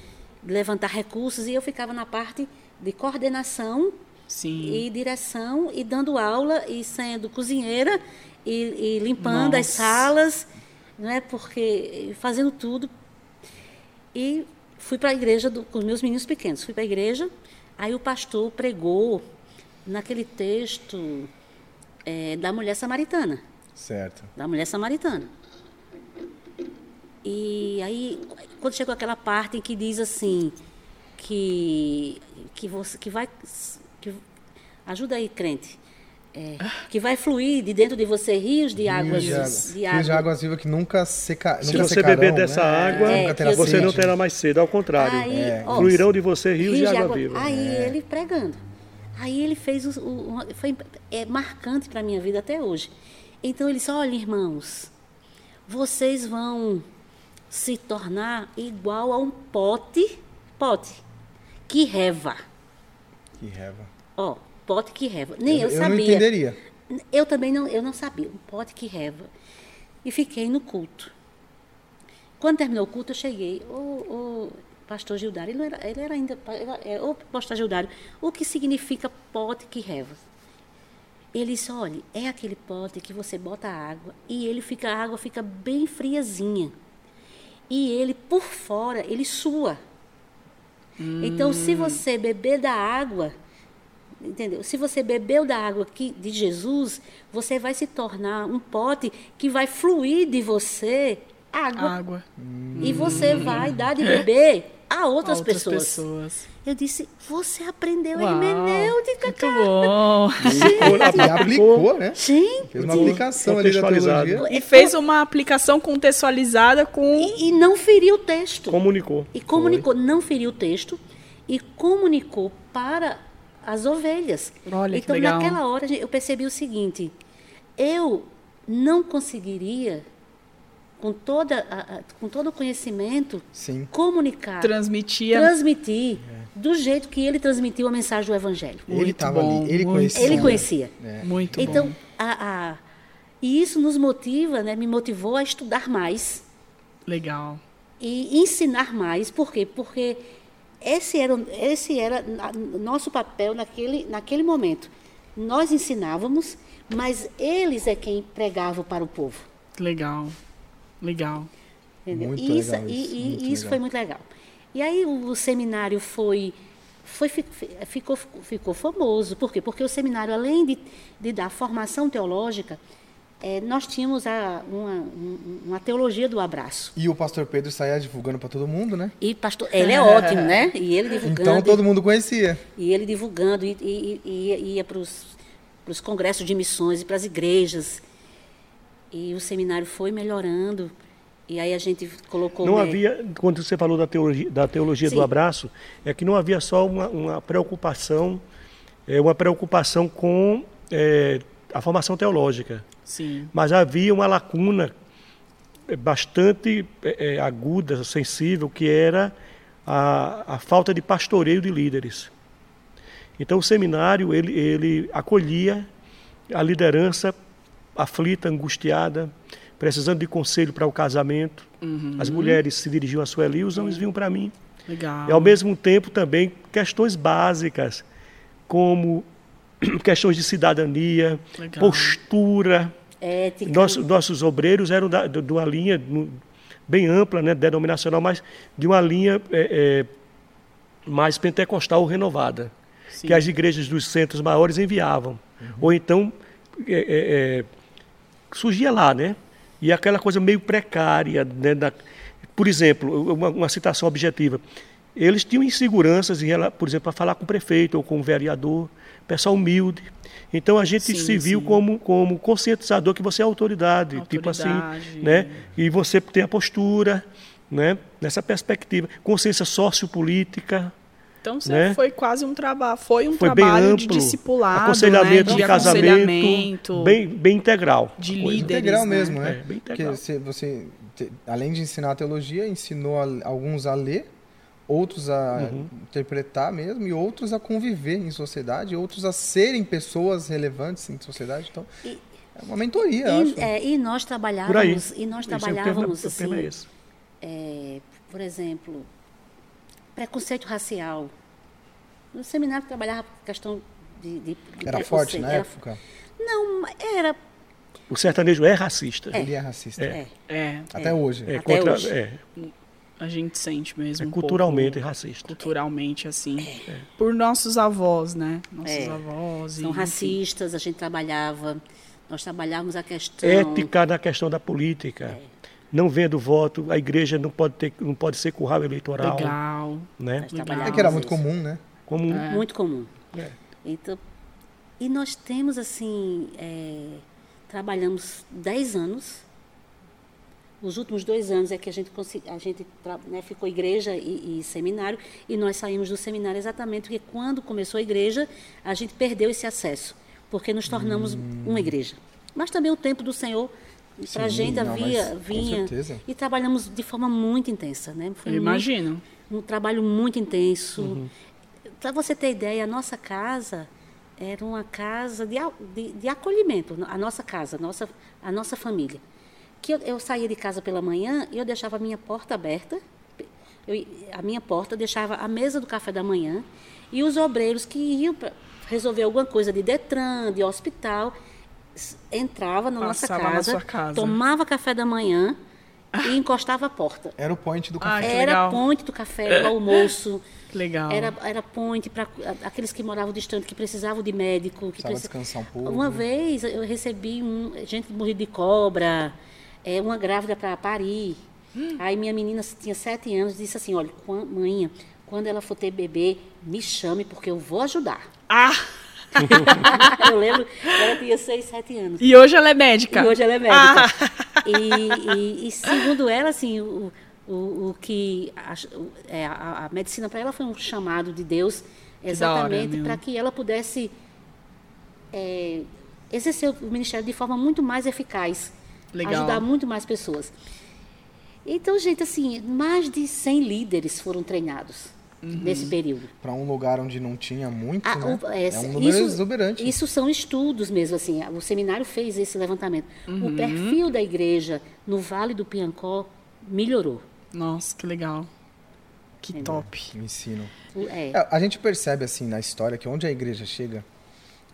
levantar recursos, e eu ficava na parte de coordenação Sim. e direção, e dando aula, e sendo cozinheira, e, e limpando as Nossa. salas, né? porque fazendo tudo. E fui para a igreja do- com os meus meninos pequenos. Fui para a igreja, aí o pastor pregou naquele texto é, da mulher samaritana Certo. da mulher samaritana. E aí, quando chegou aquela parte em que diz assim, que, que você que vai. Que, ajuda aí, crente. é, que vai fluir de dentro de você rios de águas Rios de água, de rios de água. água viva que nunca seca, Se nunca você secarão, beber dessa né? água, É, você não terá mais sede, ao contrário. Aí, É. Fluirão de você rios, de água, viva. Aí É. ele pregando. Aí ele fez o, o- foi é marcante para minha vida até hoje. Então ele disse: olha, irmãos, vocês vão se tornar igual a um pote, pote que reva. Que reva. Ó, pote que reva. Nem eu, eu sabia. não entenderia. Eu também não, eu não sabia. Um pote que reva. E fiquei no culto. Quando terminou o culto, eu cheguei. O, o pastor Gildário, ele, era, ele era ainda. Era, é, o pastor Gildário, o que significa pote que reva? Ele disse, olha, é aquele pote que você bota água e ele fica, a água fica bem friazinha. E ele, por fora, ele sua. Então, se você beber da água, entendeu? Se você bebeu da água que, de Jesus, você vai se tornar um pote que vai fluir de você água. Água. E você vai dar de beber [laughs] a outras, Outras pessoas. pessoas. Eu disse, você aprendeu Uau, hermenêutica, Muito cara. bom. E aplicou, né? Gente, Fez uma aplicação ali da teologia. E fez uma aplicação contextualizada com. e, e não feriu o texto. Comunicou. E comunicou, não feriu o texto, e comunicou para as ovelhas. Olha, que então, legal. naquela hora, eu percebi o seguinte: eu não conseguiria, com, toda a- a- com todo o conhecimento, Sim. comunicar, Transmitia. transmitir do jeito que ele transmitiu a mensagem do Evangelho. Ele estava ali, ele muito conhecia. Ele conhecia. Muito Então, bom. a, a- e isso nos motiva, né, me motivou a estudar mais Legal. e ensinar mais. Por quê? Porque esse era, esse era nosso papel naquele, naquele momento. Nós ensinávamos, mas eles é quem pregavam para o povo. Legal. Legal. Entendeu? Muito E isso, legal e- isso, e muito isso legal. foi muito legal. E aí o, o seminário foi, foi fi- fi- ficou, ficou famoso. Por quê? Porque o seminário, além de, de dar formação teológica, eh, nós tínhamos a, uma, um- uma teologia do abraço. E o pastor Pedro saía divulgando para todo mundo, né? E pastor, ele é ótimo, né? [laughs] E ele divulgando. Então todo mundo conhecia. E ele divulgando, e, e- e- ia para os congressos de missões e para as igrejas. E o seminário foi melhorando. E aí a gente colocou. Não né, havia, quando você falou da teologia, da teologia Sim. do abraço, é que não havia só uma, uma preocupação, é, uma preocupação com é, a formação teológica, Sim. mas havia uma lacuna é, bastante é, aguda, sensível, que era a, a falta de pastoreio de líderes. Então o seminário ele, ele acolhia a liderança aflita, angustiada, precisando de conselho para o casamento. As mulheres se dirigiam a Sueli e os homens vinham para mim. Legal. E ao mesmo tempo também questões básicas, como [clears throat] questões de cidadania, Legal. postura. ética. Nosso- nossos obreiros eram da- de uma linha bem ampla, né, denominacional, mas de uma linha é, é, mais pentecostal ou renovada, Sim. que as igrejas dos centros maiores enviavam. Ou então é, é, é, surgia lá, né? E aquela coisa meio precária, né? da- por exemplo, uma, uma citação objetiva. Eles tinham inseguranças, em, por exemplo, para falar com o prefeito ou com o vereador, pessoal humilde. Então a gente Sim, se viu sim. como, como conscientizador que você é autoridade, tipo assim, Autoridade. né? E você tem a postura, né? Nessa perspectiva, consciência sociopolítica, Então você né? foi quase um trabalho, foi um foi bem trabalho amplo, de discipulado, aconselhamento né? de, de casamento, aconselhamento, bem, bem integral. de líderes, Integral né? mesmo, né? É, bem Porque integral. você, você te- além de ensinar a teologia, ensinou a- alguns a ler, outros a Uhum. interpretar mesmo, e outros a conviver em sociedade, outros a serem pessoas relevantes em sociedade. Então, E- é uma mentoria, eu acho. E, é, e nós Por aí. trabalhávamos, e nós é o tema- trabalhávamos é assim, esse. é, por exemplo, preconceito racial. No seminário trabalhava questão de, de, de Era forte na Era- época? Não, era. O sertanejo é racista. Ele é racista. É, É, Até hoje. É, Até contra- hoje. É, a gente sente mesmo é um culturalmente pouco, racista. culturalmente assim, por nossos avós, né? Nossos É. avós são e, racistas, a gente trabalhava. Nós trabalhávamos a questão. Ética na questão da política. É. Não vendo voto, a igreja não pode, ter, não pode ser curral eleitoral. Legal. Né? Nós É que era muito isso. comum, né? Como É. Muito comum. É. Então, E nós temos, assim, é, trabalhamos 10 anos. Os últimos dois anos é que a gente, consegui- a gente né, ficou igreja e, e seminário, e nós saímos do seminário exatamente porque quando começou a igreja, a gente perdeu esse acesso, porque nos tornamos uma igreja. Mas também o tempo do Senhor, para a gente, não, havia, vinha. certeza. E trabalhamos de forma muito intensa. Né? Foi Eu muito- imagino. um trabalho muito intenso. Para você ter ideia, a nossa casa era uma casa de, de, de acolhimento, a nossa casa, a nossa, a nossa família. Que eu, eu saía de casa pela manhã e eu deixava a minha porta aberta, eu- a minha porta, deixava a mesa do café da manhã e os obreiros que iam para resolver alguma coisa de Detran, de hospital, entrava na nossa Passava na casa, sua casa. tomava café da manhã e encostava a porta. Era o point do Ah, café. que Era legal. ponte do café, do almoço. [laughs] Que legal. Era, era ponte para aqueles que moravam distante, que precisavam de médico. Que Precisava preci- descansar um pouco. Uma vez eu recebi um, gente morrida de cobra, é, uma grávida para parir. Aí minha menina tinha sete anos disse assim, olha, mãe, quando ela for ter bebê, me chame porque eu vou ajudar. Ah! [laughs] eu lembro, ela tinha seis, sete anos. E hoje ela é médica. E hoje ela é Ah! médica. E, e- e segundo ela, assim, o, o, o que a, é, a, a medicina para ela foi um chamado de Deus exatamente para que ela pudesse é, exercer o ministério de forma muito mais eficaz, Legal. ajudar muito mais pessoas. Então, gente, assim, mais de 100 líderes foram treinados Uhum. nesse período. Para um lugar onde não tinha muito, Ah, né? o- é, é, um número isso- exuberante. Isso são estudos mesmo, assim. O seminário fez esse levantamento. Uhum. O perfil da igreja no Vale do Piancó melhorou. Nossa, que legal. Que top. O ensino. O- É, É, a gente percebe, assim, na história, que onde a igreja chega,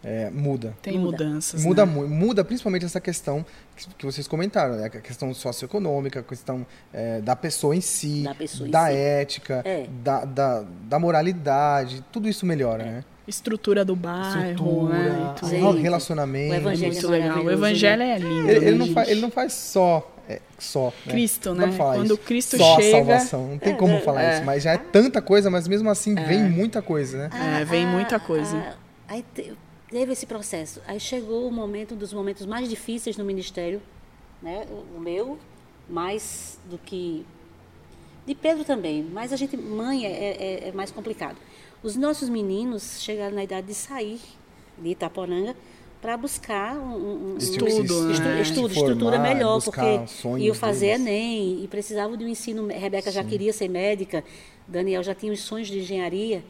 é, muda. Tem Muda. mudanças. Muda, né? mu- muda principalmente essa questão que, que vocês comentaram, né? A questão socioeconômica, a questão é, da pessoa em si, Da pessoa em da si. ética, É. da, da, da moralidade, tudo isso melhora, né? Estrutura do bairro, Estrutura, né? e tudo. Relacionamento. o evangelho Muito é legal. O maravilhoso, evangelho né? é lindo. Ele, ele né, não faz, ele não faz só, é, só né? Cristo, né? falar Quando. Cristo só chega- a salvação, não tem como falar é. isso, mas já é tanta coisa, mas mesmo assim vem muita coisa, né? É, vem muita coisa. a- aí teve esse processo. Aí chegou o momento, um dos momentos mais difíceis no ministério, né? O, meu, mais do que. De Pedro também, mas a gente, mãe, é, é- é mais complicado. Os nossos meninos chegaram na idade de sair de Itaporanga para buscar um, um- um- Estudo, Se- né? Estudo, formar, estrutura melhor, porque iam fazer deles. Enem e precisavam de um ensino. Rebeca já queria ser médica, Daniel já tinha os sonhos de engenharia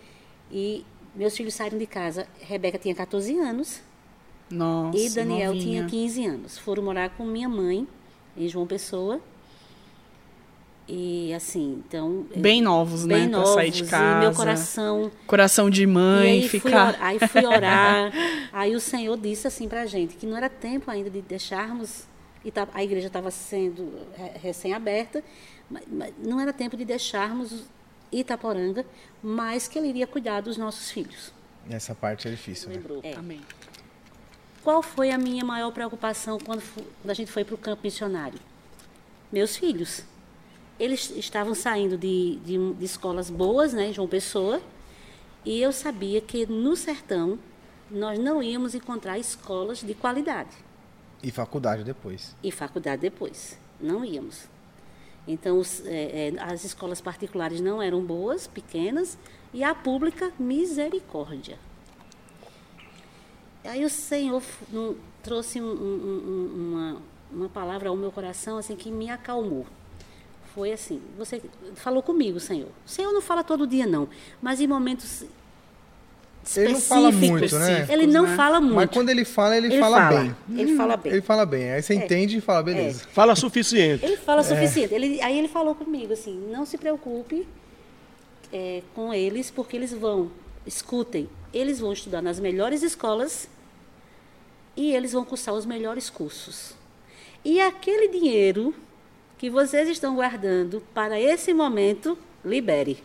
e meus filhos saíram de casa. Rebeca tinha 14 anos Nossa, e Daniel novinha. tinha 15 anos. Foram morar com minha mãe em João Pessoa. E assim, então. Bem novos, bem né? novos, pra sair de casa. meu coração Coração de e mãe, aí fui, ficar. orar, aí fui orar. [laughs] aí o Senhor disse assim pra gente que não era tempo ainda de deixarmos. E tá- a igreja estava sendo é, recém-aberta, mas não era tempo de deixarmos Itaporanga, mas que ele iria cuidar dos nossos filhos. Essa parte é difícil, né? Lembrou. É. Amém. Qual foi a minha maior preocupação quando, quando a gente foi para o campo missionário? Meus filhos. Eles estavam saindo de, de, de escolas boas, né, em João Pessoa, e eu sabia que no sertão nós não íamos encontrar escolas de qualidade E faculdade depois. e faculdade depois. Não íamos. Então, os- é, é, as escolas particulares não eram boas, pequenas, e a pública, misericórdia. Aí o Senhor trouxe um- um- uma, uma palavra ao meu coração assim que me acalmou. Foi assim, você falou comigo, Senhor. O Senhor não fala todo dia, não, mas em momentos Ele não fala muito, né? Ele não né? fala muito. Mas quando ele fala, ele, ele fala, bem. Ele fala bem. Ele fala bem. Aí você entende e fala, beleza. Fala suficiente. Ele fala o suficiente. Ele, aí ele falou comigo assim, não se preocupe é, com eles, porque eles vão, escutem, eles vão estudar nas melhores escolas e eles vão cursar os melhores cursos. E aquele dinheiro que vocês estão guardando para esse momento, libere.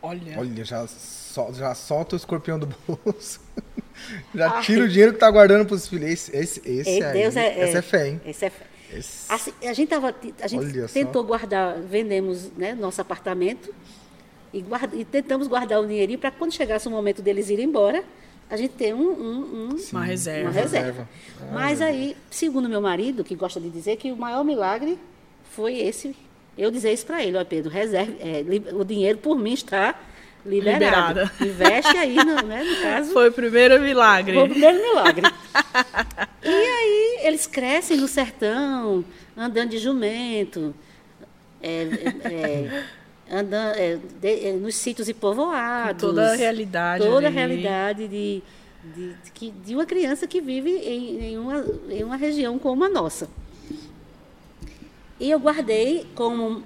Olha. Olha, já, sol- já solta o escorpião do bolso. [laughs] já tira o dinheiro que tá guardando pros filhos. Esse, esse, esse Ei, aí, Deus é, essa é fé, hein? Esse é fé. Esse- Assim, a gente, tava, a gente tentou guardar, vendemos né, nosso apartamento e, guarda- e tentamos guardar o dinheirinho para quando chegasse o momento deles irem embora, a gente ter um, um- um- Uma reserva. uma reserva. Mas aí, segundo meu marido, que gosta de dizer que o maior milagre foi esse, eu dizer isso para ele, ó Pedro, reserve, é, o dinheiro por mim está liberado. Liberada. Investe aí, no, né, no caso. Foi o primeiro milagre. Foi o primeiro milagre. e aí eles crescem no sertão, andando de jumento, é, é, andando, é, de- é, nos sítios e povoados. Toda a realidade Toda a ali. realidade de, de, de de uma criança que vive em, em, uma, em uma região como a nossa. E eu guardei como,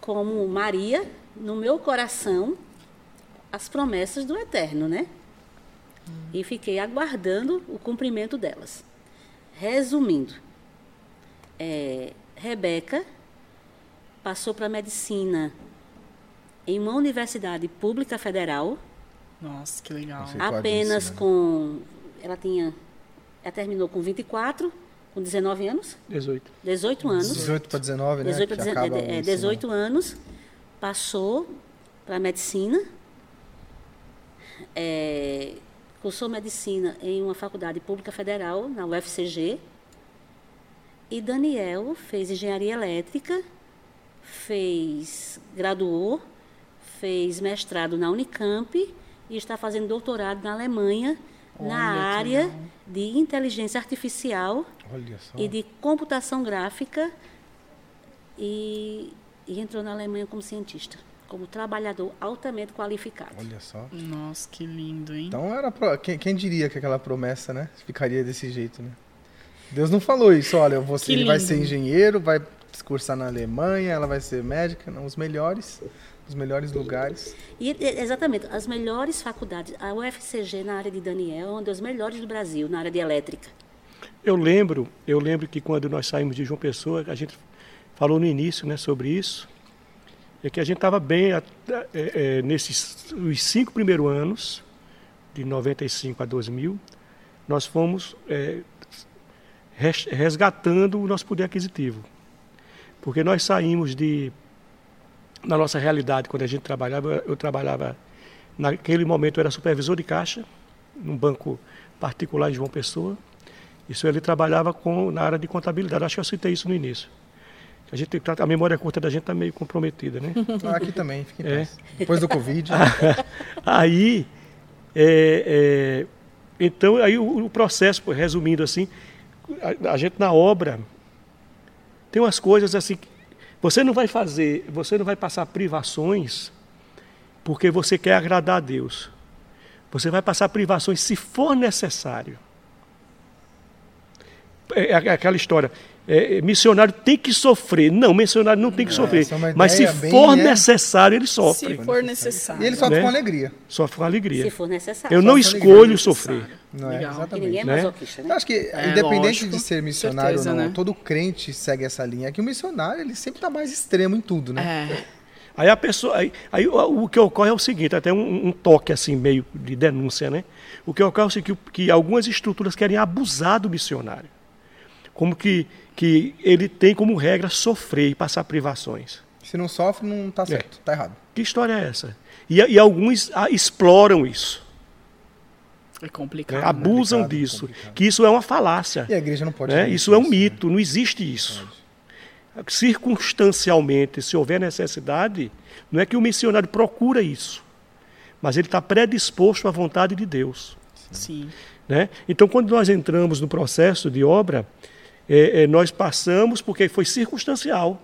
como Maria, no meu coração, as promessas do Eterno, né? E fiquei aguardando o cumprimento delas. Resumindo, é, Rebeca passou para medicina em uma universidade pública federal, Nossa, que legal. Apenas com. Ela tinha. Ela terminou com 24, com 19 anos, 18. 18 anos. 18 para 19, né? 18 que para acaba o é, ensino. 18 anos, passou para medicina, é, cursou medicina em uma faculdade pública federal, na UFCG, e Daniel fez engenharia elétrica, fez, graduou, fez mestrado na Unicamp e está fazendo doutorado na Alemanha Olha, na área legal. de inteligência artificial e de computação gráfica e, e entrou na Alemanha como cientista, como trabalhador altamente qualificado. Olha só. Nossa, que lindo, hein? Então era pro... quem, quem diria que aquela promessa, né, ficaria desse jeito, né? Deus não falou isso, olha, você ele vai ser engenheiro, vai cursar na Alemanha, ela vai ser médica, não, os melhores, os melhores lugares. E, e- exatamente, as melhores faculdades, a UFCG na área de Daniel é uma das melhores do Brasil, na área de elétrica. Eu lembro, eu lembro que quando nós saímos de João Pessoa, a gente falou no início, né, sobre isso, é que a gente estava bem é, é, nesses os cinco primeiros anos, de 95 a 2000, nós fomos é, res- resgatando o nosso poder aquisitivo. Porque nós saímos de, na nossa realidade, quando a gente trabalhava, eu trabalhava, naquele momento eu era supervisor de caixa, num banco particular em João Pessoa, isso ele trabalhava com, na área de contabilidade. Acho que eu citei isso no início. A, gente, tem- a memória curta da gente está meio comprometida, né? Ah, [laughs] Aqui também, fica em É. paz. Depois do Covid, [laughs] Aí, é, é, então, aí o, o processo, resumindo assim, a, a gente na obra tem umas coisas assim, você não vai fazer, você não vai passar privações porque você quer agradar a Deus. Você vai passar privações se for necessário. É, é aquela história. É, é, missionário tem que sofrer. Não, missionário não tem que sofrer. essa é Mas se ideia bem, for né? necessário, ele sofre. Se for necessário. e ele sofre Né? com alegria, Sofre com alegria. Se for necessário. Eu não escolho sofrer. não é? Legal. Exatamente. ninguém é masoquista, né? Eu acho que, É, independente lógico, de ser missionário certeza, ou não, né? todo crente segue essa linha. É que o missionário, ele sempre está mais extremo em tudo, né? É. Aí a pessoa, aí, aí o, o que ocorre é o seguinte, até um, um toque assim meio de denúncia, né? O que ocorre é o seguinte, que, que algumas estruturas querem abusar do missionário, como que que ele tem como regra sofrer e passar privações. Se não sofre, não tá certo, tá errado. Que história é essa? E, e alguns ah, exploram isso, É né? complicado. abusam complicado, disso, complicado. que isso é uma falácia. E a igreja não pode. né? fazer Isso é um né? mito, não existe isso. Circunstancialmente, se houver necessidade, não é que o missionário procura isso, mas ele está predisposto à vontade de Deus. Sim. Né? Então, quando nós entramos no processo de obra, é, é, nós passamos porque foi circunstancial,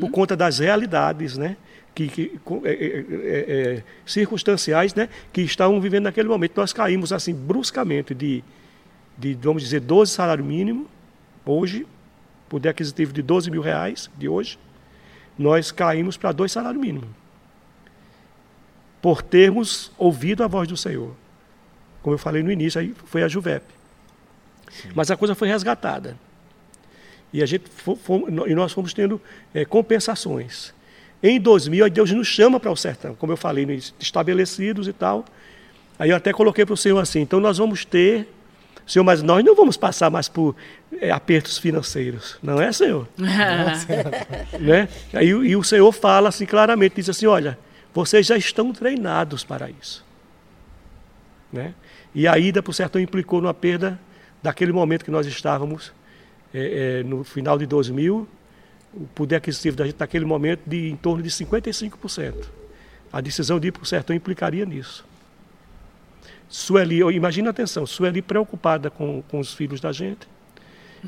por conta das realidades, né? Que, que- é, é, é, circunstanciais, né? Que estavam vivendo naquele momento. Nós caímos assim bruscamente de, de vamos dizer, 12 salário mínimo hoje, poder aquisitivo de 12 mil reais de hoje, nós caímos para dois salários mínimos, por termos ouvido a voz do Senhor como eu falei no início, aí foi a Juvep. Mas a coisa foi resgatada. E, a gente fo- fo- e nós fomos tendo eh, compensações. Em 2000, aí Deus nos chama para o sertão, como eu falei, estabelecidos e tal. Aí eu até coloquei para o Senhor assim: então nós vamos ter, Senhor, mas nós não vamos passar mais por eh, apertos financeiros, não é, Senhor? [laughs] [laughs] né? Aí, e o Senhor fala assim claramente, diz assim, olha, vocês já estão treinados para isso. Né? E a ida para o sertão implicou numa perda daquele momento que nós estávamos, é, é, no final de 2000, o poder aquisitivo da gente naquele momento de em torno de 55%. A decisão de ir para o sertão implicaria nisso. Sueli, imagina atenção, Sueli preocupada com, com os filhos da gente,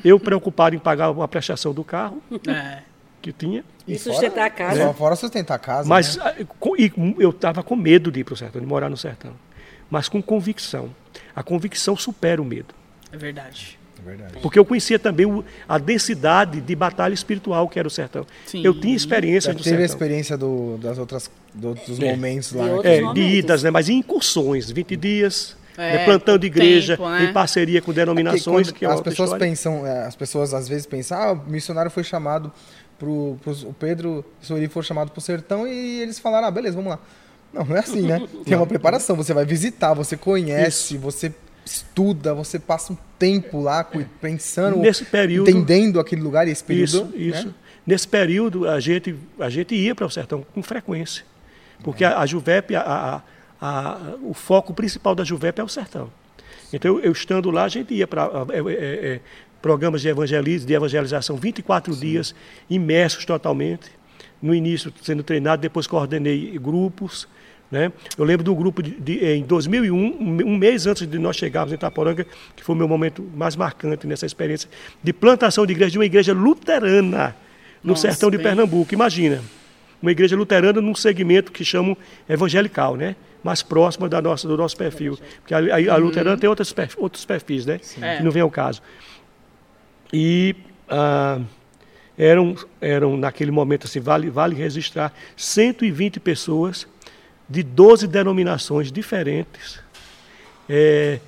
eu preocupado em pagar a prestação do carro É. que tinha, E sustentar a casa. Só fora sustentar a casa. mas né? ah, e eu estava com medo de ir para o sertão, de morar no sertão, mas com convicção. A convicção supera o medo. É verdade. É verdade. Porque eu conhecia também o- a densidade de batalha espiritual que era o sertão. Sim. Eu tinha experiência Já teve a experiência do, das outras, do- dos É. momentos lá. É, de idas, né? mas em incursões, 20 dias, É, né, plantando igreja, tempo, né? em parceria com denominações, Porque que é as pessoas história. pensam, é, as pessoas às vezes pensam, ah, o missionário foi chamado pro, pros- o Pedro e o Sueli foram chamados pro sertão e eles falaram, ah, beleza, vamos lá. Não, não é assim, né? [laughs] Tem uma preparação, você vai visitar, você conhece, você estuda, você passa um tempo lá cu- pensando, Nesse período- entendendo aquele lugar e esse período. Isso, né? isso. Nesse período, a gente, a gente ia para o sertão com frequência. Porque a, a Juvep, a- a- o foco principal da Juvep é o sertão. Então, eu, eu estando lá, a gente ia para é, é, é, programas de, evangeliz, de evangelização 24 dias, imersos totalmente. No início, sendo treinado, depois coordenei grupos. Né? Eu lembro do grupo de, de- em 2001, um mês antes de nós chegarmos em Itaporanga, que foi o meu momento mais marcante nessa experiência de plantação de igreja, de uma igreja luterana no Nossa, sertão de bem- Pernambuco. Imagina, uma igreja luterana num segmento que chamam evangelical, né? mais próxima da nossa, do nosso perfil. Porque a, a- a luterana tem outros, perfis, outros perfis, né? É. que não vem ao caso. E ah, eram, eram, naquele momento, assim, vale, vale registrar, 120 pessoas de 12 denominações diferentes, é,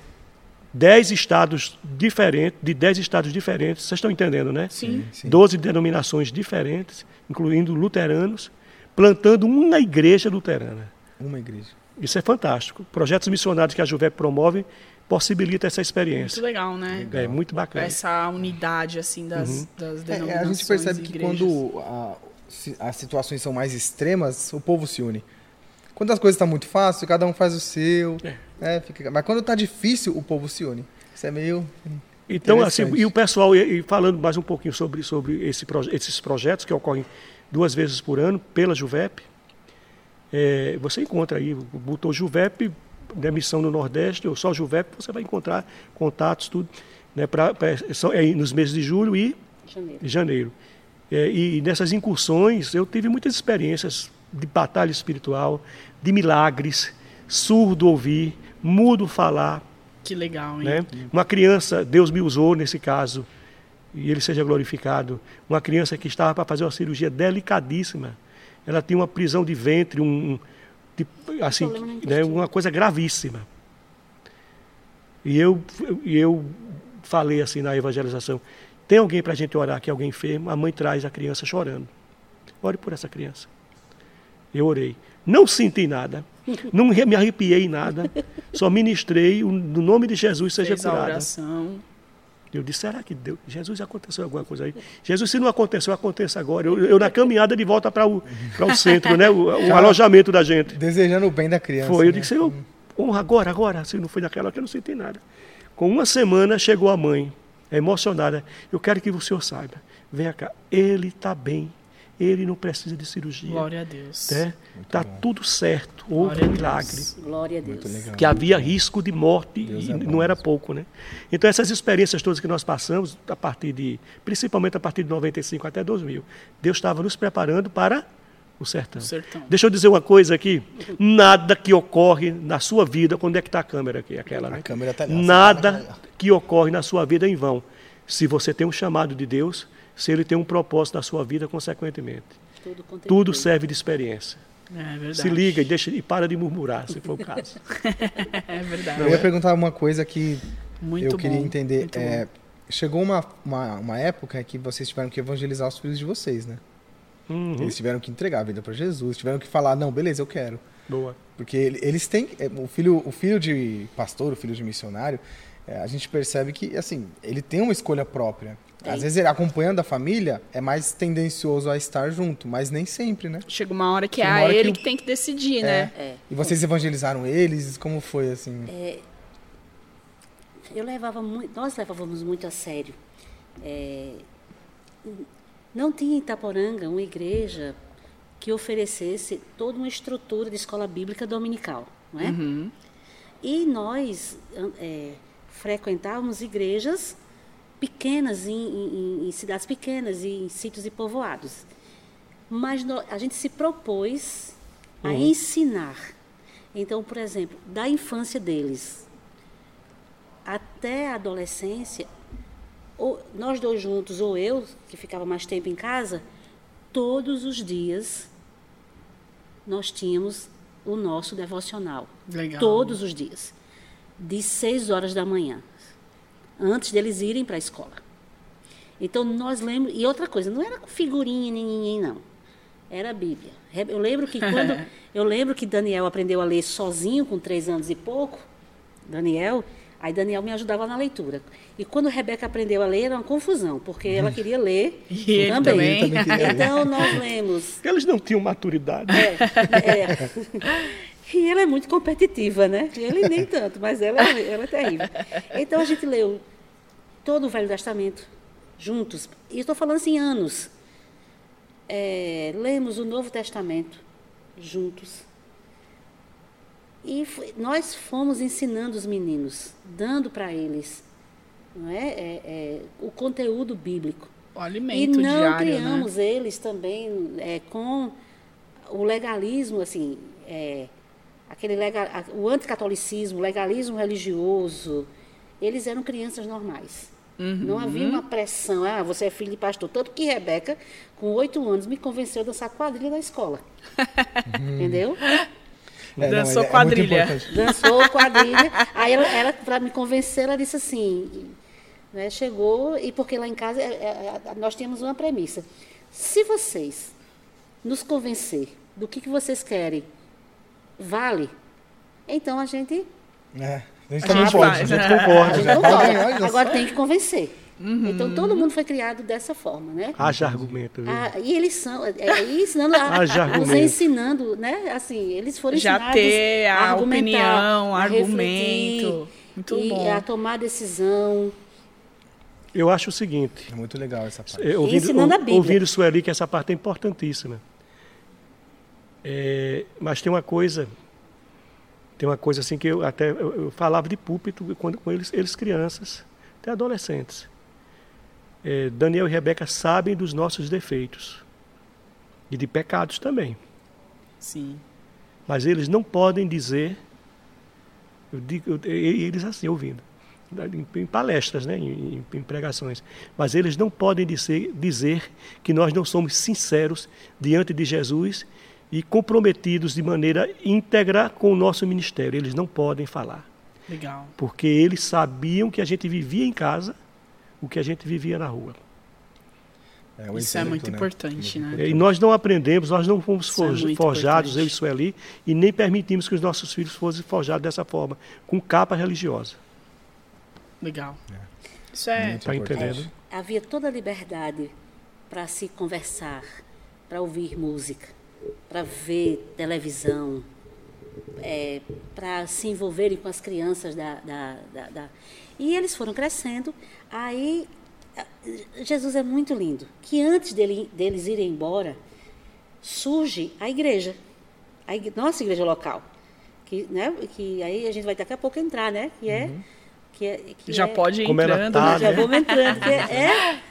10 estados diferentes, de 10 estados diferentes, vocês estão entendendo, né? Sim. Sim. 12 denominações diferentes, incluindo luteranos, plantando uma igreja luterana. Uma igreja. Isso é fantástico. Projetos missionários que a Juvep promove possibilitam essa Muito experiência. legal, né? É muito bacana. Essa unidade, assim, das, das É, denominações a gente percebe que igrejas. quando a- se- as situações são mais extremas, o povo se une. Quando as coisas estão muito fáceis, cada um faz o seu. né, fica- mas quando está difícil, o povo se une. Isso é meio. Então, assim, e o pessoal, e, e falando mais um pouquinho sobre, sobre esse, proje- esses projetos que ocorrem duas vezes por ano pela Juvep, é, você encontra aí, botou Juvep, né, missão no Nordeste, ou só Juvep, você vai encontrar contatos, tudo, né, pra, pra- são, é, nos meses de julho e Janeiro. janeiro. É, e nessas incursões eu tive muitas experiências de batalha espiritual, de milagres, surdo ouvir, mudo falar, Que legal, hein? né? Uma criança, Deus me usou nesse caso, e ele seja glorificado. Uma criança que estava para fazer uma cirurgia delicadíssima. Ela tinha uma prisão de ventre, um, um- de- assim, né, uma coisa gravíssima. E eu, e eu falei assim na evangelização: tem alguém para a gente orar aqui, alguém enfermo? A mãe traz a criança chorando. Ore por essa criança. Eu orei. Não senti nada. Não me arrepiei em nada. Só ministrei o- no nome de Jesus seja Fez a curada. oração. Eu disse, será que Deus, Jesus aconteceu alguma coisa aí? Jesus, se não aconteceu, aconteça agora. Eu, eu na caminhada de volta para o, para o centro, né? o, o [laughs] alojamento da gente. Desejando o bem da criança. Foi, eu né? disse, Senhor, honra agora, agora. Se não foi naquela hora, eu não senti nada. Com uma semana chegou a mãe, emocionada. Eu quero que o senhor saiba. Venha cá, ele está bem. Ele não precisa de cirurgia. Glória a Deus. Está tudo certo. Houve a um milagre Glória a Deus. Muito legal. que havia risco de morte Deus e é não era pouco, né? Então essas experiências todas que nós passamos, a partir de, principalmente a partir de 95 até 2000, Deus estava nos preparando para o sertão. O sertão. Deixa eu dizer uma coisa aqui, nada que ocorre na sua vida, quando é que está a câmera aqui, aquela, A né? câmera tá ali, Nada tá que ocorre na sua vida é em vão, se você tem um chamado de Deus, se Ele tem um propósito na sua vida, consequentemente. Tudo. Tudo serve de experiência. É. Se liga e, deixa, e para de murmurar, se for o caso. [laughs] É verdade. Eu ia perguntar uma coisa que Muito eu queria bom, entender. muito É, chegou uma, uma, uma época que vocês tiveram que evangelizar os filhos de vocês, né? Uhum. Eles tiveram que entregar a vida para Jesus, tiveram que falar, não, beleza, eu quero. Boa. Porque ele- eles têm. é, O filho, o filho de pastor, o filho de missionário, é, a gente percebe que, assim, ele tem uma escolha própria. Tem. Às vezes, ele, acompanhando a família, é mais tendencioso a estar junto, mas nem sempre, né? Chega uma hora que é uma hora ele que que, tem que decidir, né? É. E vocês evangelizaram eles? Como foi, assim? eu levava muito, nós levávamos muito a sério. É, não tinha em Itaporanga uma igreja que oferecesse toda uma estrutura de escola bíblica dominical, não é? Uhum. E nós é, frequentávamos igrejas pequenas, em, em, em, cidades pequenas, e em sítios e povoados. Mas no, a gente se propôs a uhum. ensinar. Então, por exemplo, da infância deles até a adolescência, ou nós dois juntos, ou eu, que ficava mais tempo em casa, todos os dias nós tínhamos o nosso devocional. Legal. Todos os dias. De 6 horas da manhã. Antes deles irem para a escola. Então nós lemos. E outra coisa, não era com figurinha nem ninguém, não. Era a Bíblia. Eu lembro que quando. [laughs] eu lembro que Daniel aprendeu a ler sozinho com três anos e pouco. Daniel, Aí Daniel me ajudava na leitura. E quando Rebeca aprendeu a ler, era uma confusão, porque ela [laughs] queria ler e também. também. [laughs] Então nós lemos. Eles não tinham maturidade. É, é. E ela é muito competitiva, né? Ele nem [laughs] tanto, mas ela, ela é terrível. Então a gente leu todo o Velho Testamento juntos. E estou falando assim, anos. É, lemos o Novo Testamento juntos. E nós fomos ensinando os meninos, dando para eles não é? é, é o conteúdo bíblico. O alimento e não diário, criamos né? eles também é, com o legalismo, assim, é, aquele legal, o anticatolicismo, o legalismo religioso. Eles eram crianças normais. Uhum. Não havia uma pressão, ah, você é filho de pastor. Tanto que Rebeca, com oito anos, me convenceu a dançar quadrilha na escola. [laughs] Entendeu? É, Dançou não, é, quadrilha. É Dançou [laughs] quadrilha. Aí ela, ela para me convencer, ela disse assim, né, chegou, e porque lá em casa é, é, é, nós tínhamos uma premissa. Se vocês nos convencer do que, que vocês querem, vale, então a gente. É, a gente, A gente concorda. faz, A gente concorda. A gente concorda. pode, Agora tem que convencer. Uhum. Então todo mundo foi criado dessa forma, né? Haja argumento. viu? Ah, e eles são, é, é, ensinando, a, Haja nos argumento. ensinando, né? Assim, eles foram Já ensinados ter a argumentar, opinião, a argumento. refletir Muito e bom. a tomar decisão. Eu acho o seguinte, É muito legal essa parte. é, ouvindo, Ensinando a Bíblia. ouvindo Sueli, que essa parte é importantíssima. É, mas tem uma coisa, tem uma coisa assim que eu até eu, eu falava de púlpito quando com eles, eles crianças, até adolescentes. É, Daniel e Rebeca sabem dos nossos defeitos e de pecados também. Sim. Mas eles não podem dizer, eu digo, eu- eles assim, ouvindo, em, em palestras, né, em, em pregações, mas eles não podem dizer, dizer que nós não somos sinceros diante de Jesus e comprometidos de maneira íntegra com o nosso ministério. Eles não podem falar, Legal. porque eles sabiam que a gente vivia em casa o que a gente vivia na rua. É, Isso é muito né? importante, né? E nós não aprendemos, nós não fomos Isso é forj- muito forjados, importante. eu e Sueli, e nem permitimos que os nossos filhos fossem forjados dessa forma, com capa religiosa. Legal. Isso é. Muito Tá importante. entendendo? Havia toda a liberdade para se conversar, para ouvir música, para ver televisão, é, para se envolverem com as crianças da, da, da- da- E eles foram crescendo. Aí Jesus é muito lindo. Que antes dele- deles irem embora, surge a igreja, a ig- nossa igreja local. Que, né, que aí a gente vai daqui a pouco entrar, né? Que é. Que é que Já é- pode ir ela entrando, tá, né? já vamos entrando, que é, [laughs] é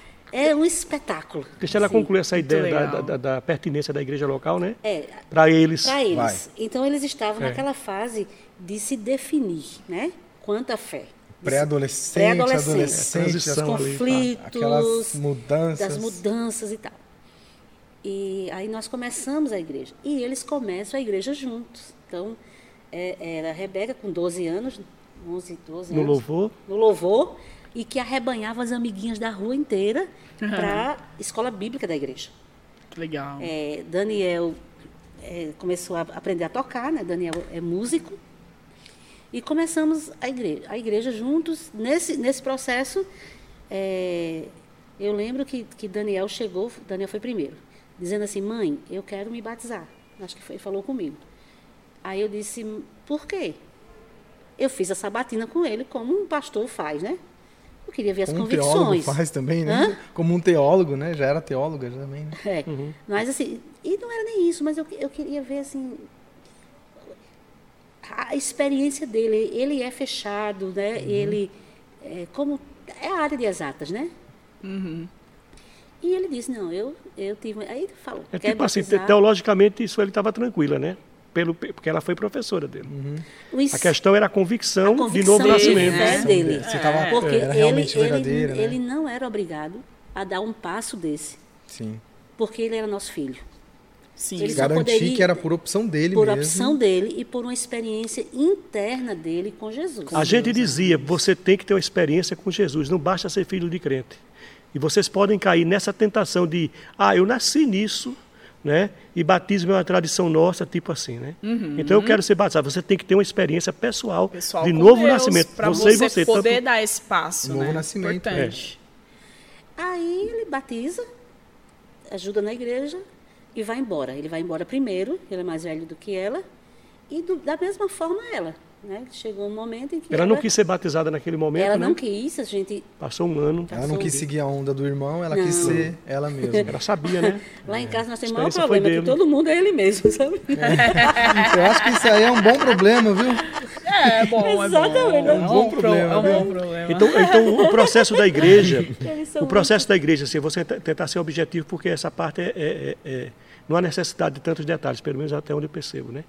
um espetáculo. Deixa ela assim. concluir essa ideia da, da- da pertinência da igreja local, né? É, Para eles. para eles. Vai. Então eles estavam É. naquela fase de se definir, né? Quanto à fé. Pré-adolescente, adolescente, as Transição ali. conflitos, aquelas mudanças. das mudanças e tal. E aí nós começamos a igreja. E eles começam a igreja juntos. Então, é, era a Rebeca com 12 anos, 11, 12 No anos. louvor, no louvor e que arrebanhava as amiguinhas da rua inteira para a escola bíblica da igreja. Que legal. É, Daniel é, começou a aprender a tocar, né? Daniel é músico. E começamos a igreja, a igreja juntos. Nesse, nesse processo, é, eu lembro que, que Daniel chegou, Daniel foi primeiro, dizendo assim, mãe, eu quero me batizar. Acho que foi, falou comigo. Aí eu disse, por quê? eu fiz a sabatina com ele, como um pastor faz, né? Eu queria ver as Como um teólogo convicções. faz também, né? Hã? Como um teólogo, né? Já era teóloga já também, né? É. Mas assim, e não era nem isso, mas eu, eu queria ver assim a experiência dele. Ele é fechado, né? Ele é, como é a área de exatas, né? E ele disse não, eu eu tive aí ele falou É tipo assim, teologicamente isso ele estava tranquila, né? Pelo, porque ela foi professora dele. Ens- A questão era a convicção, a de convicção novo dele, nascimento. né, dele. Se tava, porque era ele, realmente ele, verdadeira, né? ele não era obrigado a dar um passo desse, Sim. porque ele era nosso filho. Sim. Ele Garantir poderia- que era por opção dele por mesmo. opção dele e por uma experiência interna dele com Jesus. A gente dizia, você tem que ter uma experiência com Jesus, não basta ser filho de crente. E vocês podem cair nessa tentação de, ah, eu nasci nisso, né? E batismo é uma tradição nossa, tipo assim, né? Então eu quero ser batizado. Você tem que ter uma experiência pessoal, Pessoal de novo Deus, nascimento. Pra você, você, e você. poder tanto- dar espaço, Novo né? nascimento, Importante. Aí ele batiza, ajuda na igreja e vai embora. Ele vai embora primeiro, ele é mais velho do que ela, e do- da mesma forma ela. Né? Chegou um momento em que Ela não quis ser batizada naquele momento, ela né? não quis, a gente Passou um ano. Ela não quis seguir a onda do irmão, ela Não. quis ser ela mesma. [laughs] Ela sabia, né? [laughs] lá em casa nós temos o maior problema, que todo mundo é ele mesmo, sabe? Eu acho que isso aí é um bom problema, viu? É, é bom, Exatamente. é É um bom. bom pro- problema, É um bom problema. Então, então o processo da igreja, [laughs] o processo da igreja, assim, você te- tentar ser objetivo, porque essa parte é, é- é- é- não há necessidade de tantos detalhes, pelo menos até onde eu percebo, né?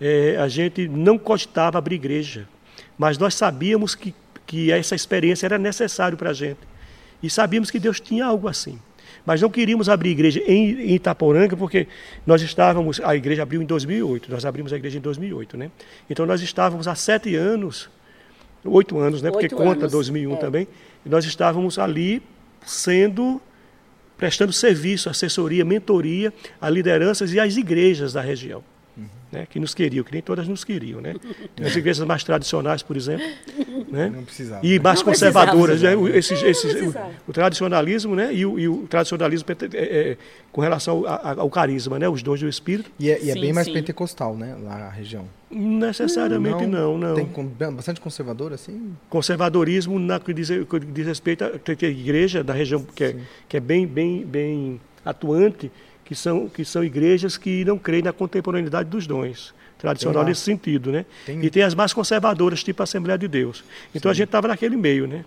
É, a gente não cogitava abrir igreja, mas nós sabíamos que, que essa experiência era necessário para a gente e sabíamos que Deus tinha algo assim. Mas não queríamos abrir igreja em, em Itaporanga, porque nós estávamos, a igreja abriu em 2008, nós abrimos a igreja em 2008, né? Então nós estávamos há sete anos, oito anos, né? Porque Oito conta anos, 2001 é. também, nós estávamos ali sendo prestando serviço, assessoria, mentoria a lideranças e às igrejas da região, né, que nos queriam, que nem todas nos queriam, né? [laughs] As igrejas mais tradicionais, por exemplo, né? Não precisava. E mais Não conservadoras, né? esses, esses, o, o tradicionalismo, né? E o, e o tradicionalismo é, é, com relação ao, a- ao carisma, né? Os dons do Espírito. E é, e é Sim, bem mais sim. pentecostal, né? Lá a região. Necessariamente não, não. Tem con- bastante conservador, assim? Conservadorismo na que diz, que diz respeito à igreja da região que é, que é bem, bem, bem atuante, que são, que são igrejas que não creem na contemporaneidade dos dons. Tradicional nesse sentido, né? Tem- E tem as mais conservadoras, tipo a Assembleia de Deus. Então a gente estava naquele meio, né?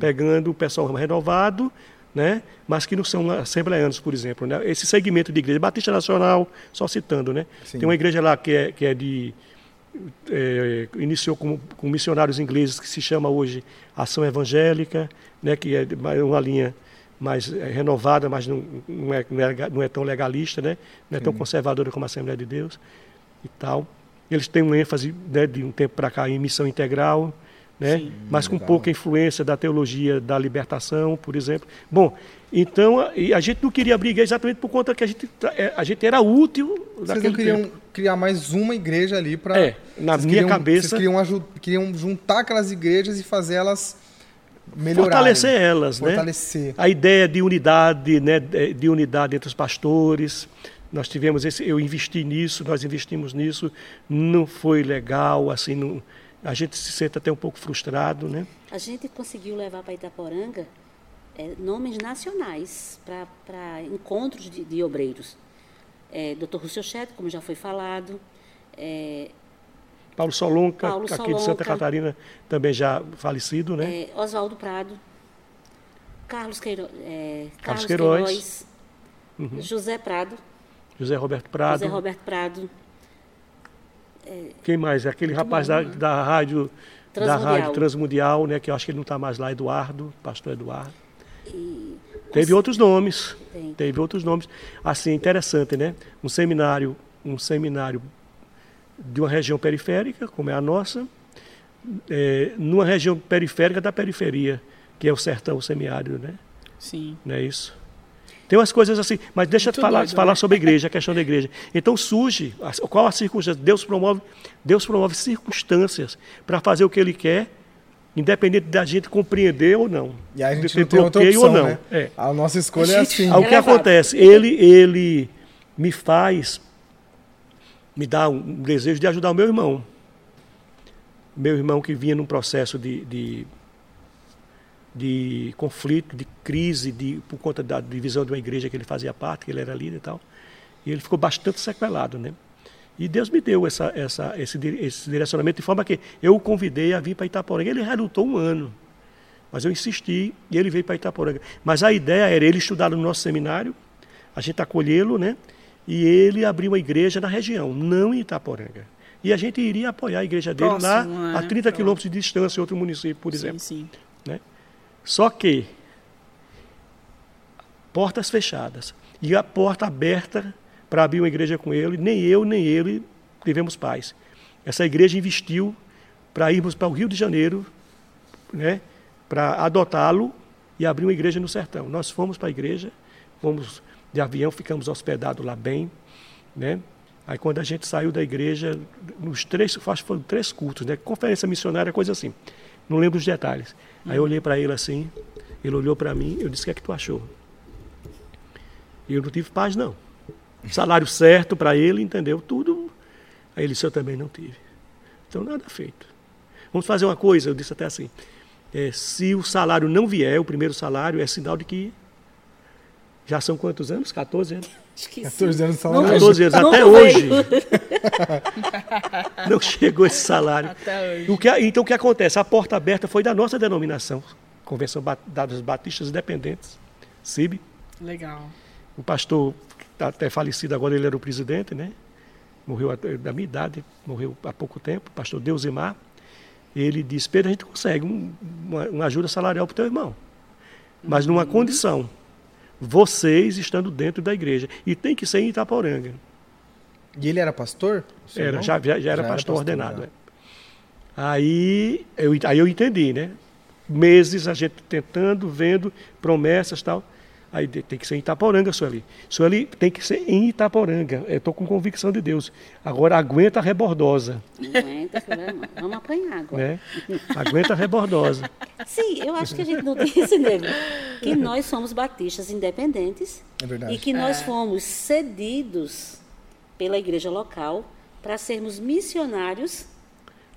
Pegando o pessoal renovado, né? Mas que não são assembleanos, por exemplo, né? Esse segmento de igreja, Batista Nacional, só citando, né? Sim. Tem uma igreja lá que é, que é de é, iniciou com, com missionários ingleses que se chama hoje Ação Evangélica, né, que é uma linha mais é, renovada, mas não, não, é, não, é, não é tão legalista, né, não é tão conservadora como a Assembleia de Deus e tal. Eles têm um ênfase né, de um tempo para cá em missão integral, né, mas com legal. pouca influência da teologia da libertação, por exemplo. Bom, então a, a gente não queria brigar exatamente por conta que a gente, é, a gente era útil Vocês não queriam tempo. criar mais uma igreja ali para. É, na minha cabeça- Vocês queriam, queriam juntar aquelas igrejas e fazer elas melhorarem. Fortalecer elas, né? Fortalecer. A ideia de unidade, né, de unidade entre os pastores. Nós tivemos esse, eu investi nisso, nós investimos nisso, não foi legal, assim, não, a gente se sente até um pouco frustrado, né? A gente conseguiu levar para Itaporanga eh, nomes nacionais para encontros de, de obreiros. É, Dr. Russell Chet, como já foi falado, é, Paulo Solonca, Paulo aqui de Solonca. Santa Catarina, também já falecido, né? é, Oswaldo Prado, Carlos, Queiro, é, Carlos Carlos Queiroz. Uhum. Queiroz, José Prado, José Roberto Prado. José Roberto Prado, Quem mais? Aquele rapaz da, da rádio da Transmundial. rádio Transmundial, né? Que eu acho que ele não está mais lá, Eduardo, pastor Eduardo. e Teve outros nomes. Tem. Teve outros nomes. Assim, interessante, né? Um seminário, um seminário de uma região periférica, como é a nossa, é, numa região periférica da periferia, que é o sertão semiárido, né? Sim. Não é isso? Tem umas coisas assim, mas deixa eu falar, doido, falar né? sobre a igreja, a questão da igreja. Então surge, qual a circunstância? Deus promove, Deus promove circunstâncias para fazer o que Ele quer, independente da gente compreender ou não. E aí a gente tem outra bloqueio opção, ou não. né? É. A nossa escolha é assim. O que acontece? Ele, ele me faz, me dá um desejo de ajudar o meu irmão. meu irmão que vinha num processo de, de, de conflito, de crise, de, por conta da divisão de uma igreja que ele fazia parte, que ele era líder e tal. E ele ficou bastante sequelado, né? E Deus me deu essa, essa, esse, esse direcionamento de forma que eu o convidei a vir para Itaporanga. Ele relutou um ano, mas eu insisti e ele veio para Itaporanga. Mas a ideia era ele estudar no nosso seminário, a gente acolhê-lo, né? E ele abrir uma igreja na região, não em Itaporanga. E a gente iria apoiar a igreja dele Próximo, lá é, a 30 quilômetros de distância, em outro município, por exemplo. Sim, sim. Né? Só que portas fechadas e a porta aberta para abrir uma igreja com ele, nem eu nem ele tivemos paz. Essa igreja investiu para irmos para o Rio de Janeiro, né, para adotá-lo e abrir uma igreja no sertão. Nós fomos para a igreja, fomos de avião, ficamos hospedados lá bem, né? Aí quando a gente saiu da igreja, nos três, acho que foram três cultos, né? Conferência missionária, coisa assim. Não lembro os detalhes. Aí eu olhei para ele assim, ele olhou para mim, eu disse: "O que é que tu achou?" E eu não tive paz não. Salário certo para ele, entendeu? Tudo. Aí ele disse: "Eu também não tive." Então nada feito. Vamos fazer uma coisa, eu disse até assim: é, se o salário não vier, o primeiro salário é sinal de que já são quantos anos? 14 anos? Que 14 sim. anos de salário. 14 anos, até hoje. [laughs] Não chegou esse salário. Até hoje. O que, então o que acontece? A porta aberta foi da nossa denominação, Convenção das Batistas Independentes, CIB. Legal. O pastor, que está até falecido agora, ele era o presidente, né? Morreu até- da minha idade, morreu há pouco tempo, o pastor Deusimar. Ele disse, Pedro, a gente consegue um- uma, uma ajuda salarial para o teu irmão. Mas numa condição, vocês estando dentro da igreja. E tem que ser em Itaporanga. E ele era pastor? Era, já, já, já era Já pastor, ordenado. é. Aí, eu, aí eu entendi, né? Meses a gente tentando, vendo promessas e tal. Aí tem que ser em Itaporanga, Sueli. Sueli tem que ser em Itaporanga. Eu estou com convicção de Deus. Agora aguenta a rebordosa, aguenta, vamos apanhar agora. né? Aguenta a rebordosa. Sim, eu acho que a gente não tem esse nível. Que nós somos batistas independentes É verdade. e que nós fomos cedidos pela igreja local para sermos missionários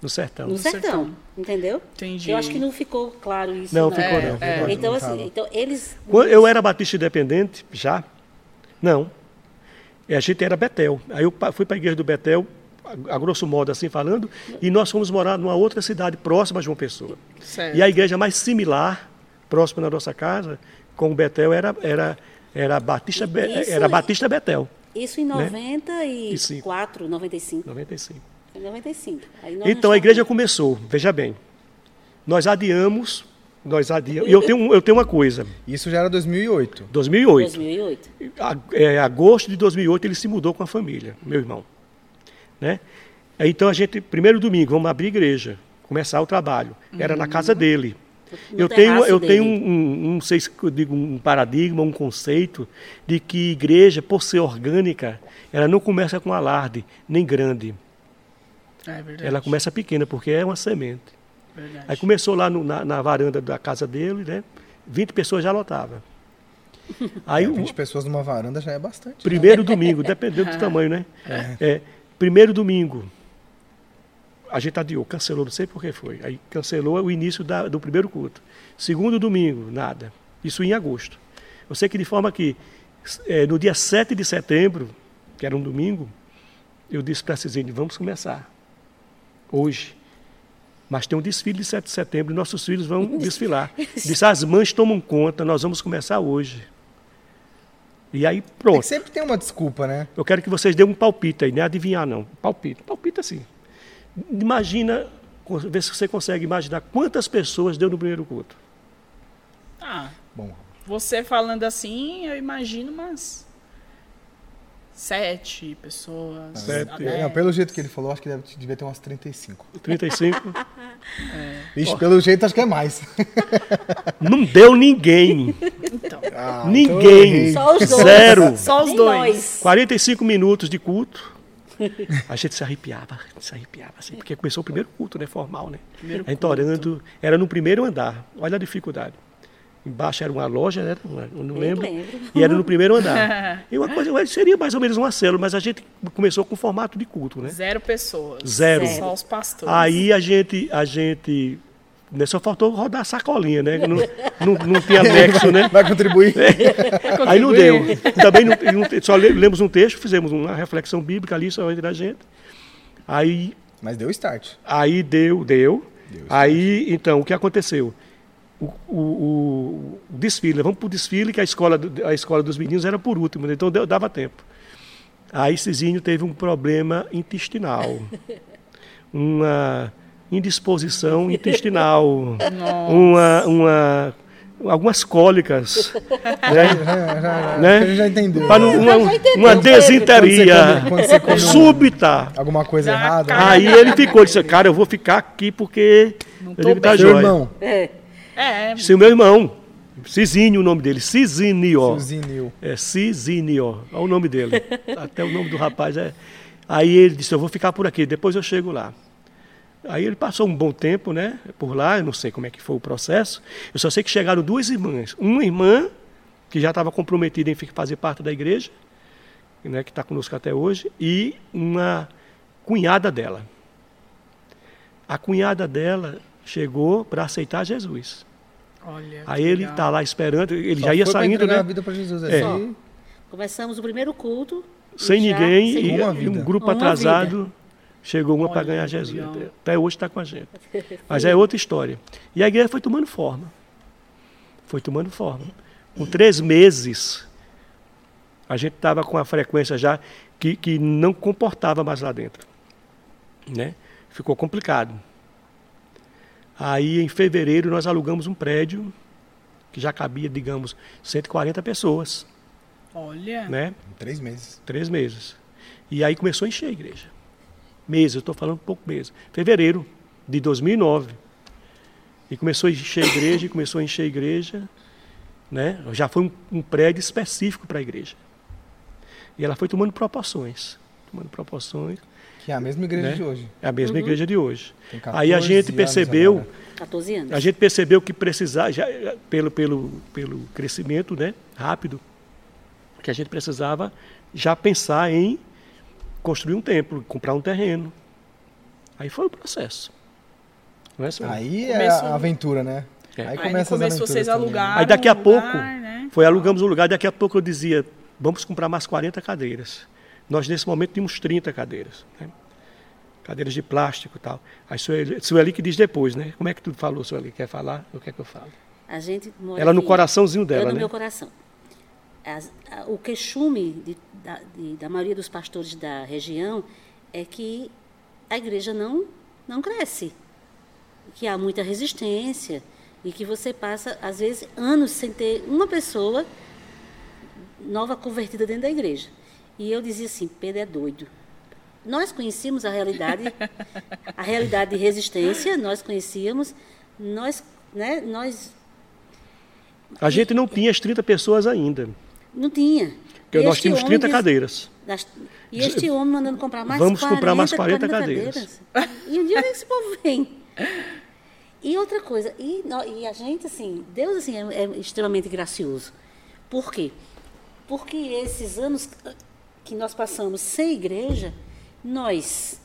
No sertão. no sertão, sertão. entendeu? Entendi. Eu acho que não ficou claro isso. Não, né? ficou É, não. é. ficou não. Então, Não assim, então eles. Quando eu era batista independente, já? Não. E a gente era Betel. Aí eu fui para a igreja do Betel, a, grosso modo assim falando, e nós fomos morar numa outra cidade próxima a João Pessoa. Certo. E a igreja mais similar, próxima da nossa casa, com o Betel, era, era, era, Batista, Isso era. Batista Betel, Isso em Né? 94, 95. 95. Em 95. Aí nós Então a igreja começou, veja bem. Nós adiamos, nós adiamos. E eu tenho, um- eu tenho uma coisa. Isso já era 2008. 2008. 2008. a- é, agosto de 2008 ele se mudou com a família, meu irmão, né? Então a gente primeiro domingo vamos abrir igreja, começar o trabalho. Era na casa dele. No Eu tenho, eu tenho dele. um, um, não sei se eu digo um paradigma, um conceito de que igreja, por ser orgânica, ela não começa com alarde, nem grande. É verdade. Ela começa pequena, porque é uma semente. Verdade. Aí começou lá no- na, na varanda da casa dele, né? 20 pessoas já lotava. [laughs] Aí É, o- 20 pessoas numa varanda já é bastante. Primeiro domingo, dependendo do [laughs] tamanho, né? É, primeiro domingo, a gente adiou, cancelou, não sei por que foi. Aí cancelou o início da- do primeiro culto. Segundo domingo, nada. Isso em agosto. Eu sei que de forma que é, no dia 7 de setembro, que era um domingo, eu disse para a Cisine, vamos começar. Hoje. Mas tem um desfile de 7 de setembro e nossos filhos vão [laughs] desfilar. Disse, as mães tomam conta, nós vamos começar hoje. E aí, É pronto. que sempre tem uma desculpa, né? Eu quero que vocês dêem um palpite aí, não é adivinhar não. Palpite, palpite assim. Imagina, vê se você consegue imaginar quantas pessoas deu no primeiro culto. Ah, Bom, você falando assim, eu imagino umas sete pessoas. Sete. até- não, pelo jeito que ele falou, acho que deve, devia ter umas 35. 35. Vixe, pelo jeito acho que é mais. não deu ninguém. Então, Ah, Ninguém. então Só os dois. Zero. Só os Nem dois. nós. 45 minutos de culto. A gente se arrepiava, se arrepiava, assim, porque começou o primeiro culto, né? Formal, né? Primeiro a gente orando, era no primeiro andar. Olha a dificuldade. Embaixo era uma loja, né? Eu não Eu lembro. lembro. E era no primeiro andar. [laughs] E uma coisa, seria mais ou menos uma célula, mas a gente começou com formato de culto, né? Zero pessoas. Zero. Só os pastores. Aí a gente, a gente. Né, só faltou rodar a sacolinha, né? Não, não, não tinha nexo, né? Vai contribuir? Aí não deu. Também não, só le- lemos um texto, fizemos uma reflexão bíblica ali só entre a gente. Aí, Mas deu start. aí deu, deu. Deu Aí, então, o que aconteceu? O, o- o- desfile, vamos para o desfile, que a escola, a escola dos meninos era por último, né? então deu- dava tempo. Aí Cizinho teve um problema intestinal. [laughs] Uma indisposição [laughs] intestinal. Uma, uma, algumas cólicas. [laughs] né? Né? gente já entendeu. Para não- uma, uma desinteria súbita. Alguma coisa errada. cara. Aí ele ficou, disse, cara, eu vou ficar aqui porque Não eu tô digo, tá bem. Irmão, É. É, Seu meu irmão, Cizinho o nome dele, Cizinho. Zinil. É Cizinho, olha o nome dele. [laughs] Até o nome do rapaz é. Aí ele disse, eu vou ficar por aqui, depois eu chego lá. Aí ele passou um bom tempo, né, por lá, eu não sei como é que foi o processo. Eu só sei que chegaram duas irmãs. Uma irmã, que já estava comprometida em fazer parte da igreja, né, que está conosco até hoje, e uma cunhada dela. A cunhada dela chegou para aceitar Jesus. Olha. Aí ele está lá esperando, ele Só já ia saindo, né? a vida pra Jesus. É. Aí, Começamos o primeiro culto. e sem já- ninguém sem e, uma e um vida. grupo Uma atrasado chegou uma para ganhar Jesus. Até, até hoje está com a gente. Mas é outra história. E a igreja foi tomando forma. Foi tomando forma. Com três meses, a gente estava com a frequência já que, que não comportava mais lá dentro. Né? Ficou complicado. Aí, em fevereiro, nós alugamos um prédio que já cabia, digamos, 140 pessoas. Olha. Né? três meses. Três meses. E aí começou a encher a igreja. Meses, eu estou falando pouco meses. Fevereiro de 2009. E começou a encher a igreja, e começou a encher a igreja. Né? Já foi um, um prédio específico para a igreja. E ela foi tomando proporções. Tomando proporções. Que é a mesma igreja Né? de hoje. É a mesma igreja de hoje. Tem Aí a 14 gente anos percebeu agora. 14 anos. a gente percebeu que precisava, já, pelo, pelo, pelo crescimento né, rápido, que a gente precisava já pensar em construir um templo, comprar um terreno. Aí foi o processo. Não é? Aí é Começou- a aventura, né? É. Aí Aí começa vocês também. alugaram. Aí daqui a um pouco, lugar, né? foi alugamos um lugar, daqui a pouco eu dizia, vamos comprar mais 40 cadeiras. Nós nesse momento tínhamos 30 cadeiras. né? Cadeiras de plástico e tal. Aí Sueli, Sueli que diz depois, né? Como é que tu falou, Sueli? Quer falar? O que é que eu falo? A gente mora Ela no aqui. coraçãozinho Eu dela, no né? meu coração. As- a- o queixume de- da, de- da maioria dos pastores da região é que a igreja não, não cresce. Que há muita resistência e que você passa, às vezes, anos sem ter uma pessoa nova convertida dentro da igreja. E eu dizia assim, Pedro é doido. Nós conhecíamos a realidade, a realidade de resistência, nós conhecíamos, nós, né, nós A gente não tinha as 30 pessoas ainda. não tinha. Porque nós tínhamos homem 30 diz- cadeiras. E este homem mandando comprar mais Vamos 40, comprar mais 40 cadeiras. E um dia esse povo vem. E outra coisa, e, e a gente, assim, Deus assim, é, é extremamente gracioso. Por quê? Porque esses anos que nós passamos sem igreja, nós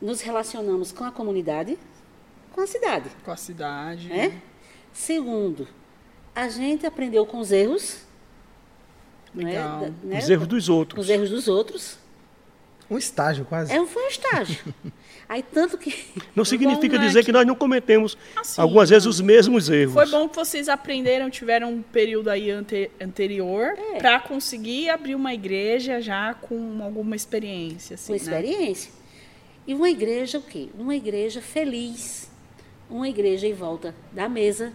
nos relacionamos com a comunidade, com a cidade. Com a cidade. Né? Segundo, a gente aprendeu com os erros. não é? Legal. Né? Os erros dos Com outros. os erros dos outros. Um estágio quase. É, foi um estágio. [laughs] Aí tanto que. Não [laughs] significa Bom, né, dizer que nós não cometemos Assim, algumas vezes os mesmos erros. Foi bom que vocês aprenderam, tiveram um período aí ante- anterior É. para conseguir abrir uma igreja já com alguma experiência. Assim, Com né? experiência. E uma igreja o quê? Uma igreja feliz. Uma igreja em volta da mesa.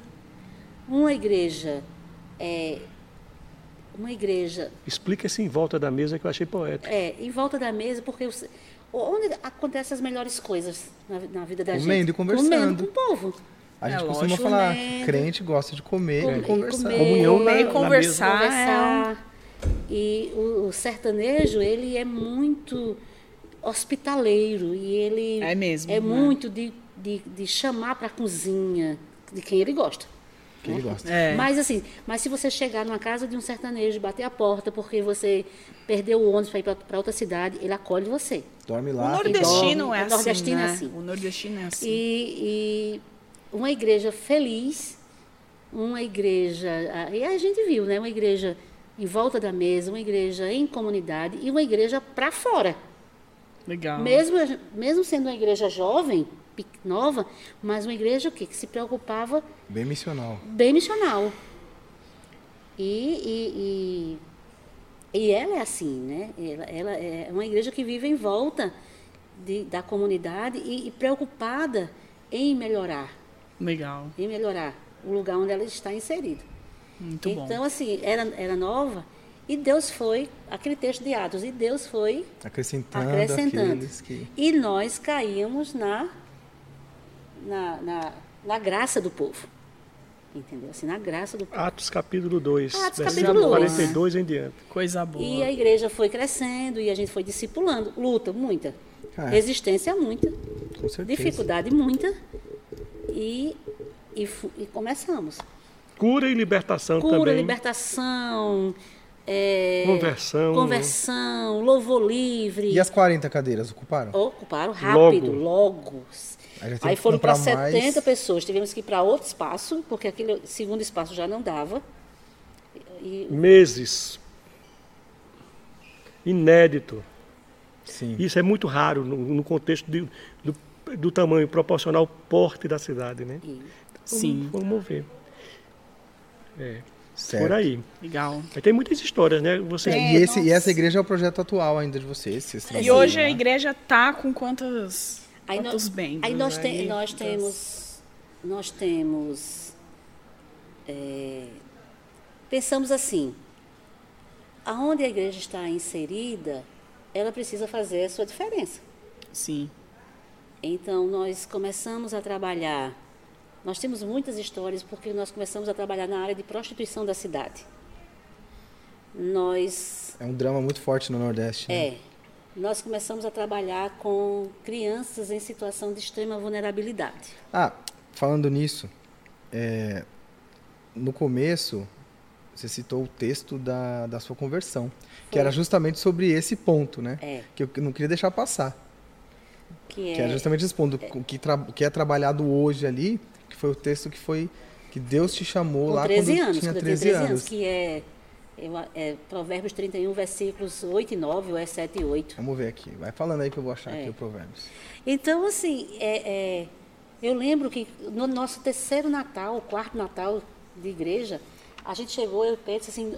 Uma igreja. é, uma igreja Explica esse em volta da mesa que eu achei poético. é, em volta da mesa, porque você- onde acontecem as melhores coisas na, na vida da gente? Comendo e conversando. Comendo com o povo. A gente É costuma lógico, falar, né? crente gosta de comer Comer, e conversar. comer. Comunhão na, Comer e na conversar. mesa. conversar. E o, o sertanejo, ele é muito hospitaleiro e ele É mesmo, é né? muito de, de, de chamar para a cozinha de quem ele gosta. Que ele gosta. É. Mas assim, mas se você chegar numa casa de um sertanejo, bater a porta porque você perdeu o ônibus para ir para outra cidade, ele acolhe você. Dorme O lá. nordestino dorme. é O assim, nordestino é né? assim. O nordestino é assim. E, e uma igreja feliz, uma igreja. E a gente viu, né? Uma igreja em volta da mesa, uma igreja em comunidade e uma igreja para fora. Legal. Mesmo, mesmo sendo uma igreja jovem, nova, mas uma igreja o quê? que se preocupava Bem missional. bem missional. E, e, e, e ela é assim, né? Ela, ela é uma igreja que vive em volta de, da comunidade e, e preocupada em melhorar, Legal. em melhorar o lugar onde ela está inserida. Muito bom. então, assim, era, era nova e Deus foi, aquele texto de Atos, e Deus foi Acrescentando, acrescentando. aqueles que. E nós caímos na, na, na, na graça do povo. Entendeu? Assim, na graça do povo. Atos capítulo 2, Atos capítulo dois. 42 em diante. Coisa boa. E a igreja foi crescendo e a gente foi discipulando. Luta, muita. Ah, é. Resistência, muita. Com certeza. Dificuldade, muita. E, e, e começamos. Cura e libertação Cura, também. libertação, é, Conversão. conversão, louvor livre. E as 40 cadeiras ocuparam? Ocuparam rápido, logo. Teve Aí foram para comprar mais. 70 pessoas. Tivemos que ir para outro espaço, porque aquele segundo espaço já não dava. E, Meses. Inédito. Sim. Isso é muito raro no, no contexto de- do, do tamanho proporcional ao porte da cidade, né? e- Sim. Vamos, vamos ver. É, Certo. por aí. Legal. Mas tem muitas histórias, né? Você, É, E, esse, e essa igreja é o projeto atual ainda de vocês. vocês E hoje lá. a igreja tá com quantas, Aí, quantos nós, membros? aí nós, aí? nós Quantas- temos. Nós temos. é, pensamos assim: aonde a igreja está inserida, ela precisa fazer a sua diferença. Sim. Então, nós começamos a trabalhar. Nós temos muitas histórias porque nós começamos a trabalhar na área de prostituição da cidade. Nós. É um drama muito forte no Nordeste. né? Nós começamos a trabalhar com crianças em situação de extrema vulnerabilidade. Ah, falando nisso, é, no começo você citou o texto da, da sua conversão, que era justamente sobre esse ponto, né? É. Que eu não queria deixar passar. Que é, Que era justamente esse ponto, o que, que é trabalhado hoje ali, que foi o texto que foi que Deus te chamou com lá 13 quando anos, tinha quando eu 13, tinha 13 anos. anos, que é, eu- é Provérbios 31, versículos 8 e 9, ou é 7 e 8. Vamos ver aqui. Vai falando aí que eu vou achar É. aqui o Provérbios. Então, assim, é, é, eu lembro que no nosso terceiro Natal, quarto Natal de igreja, a gente chegou, eu penso assim,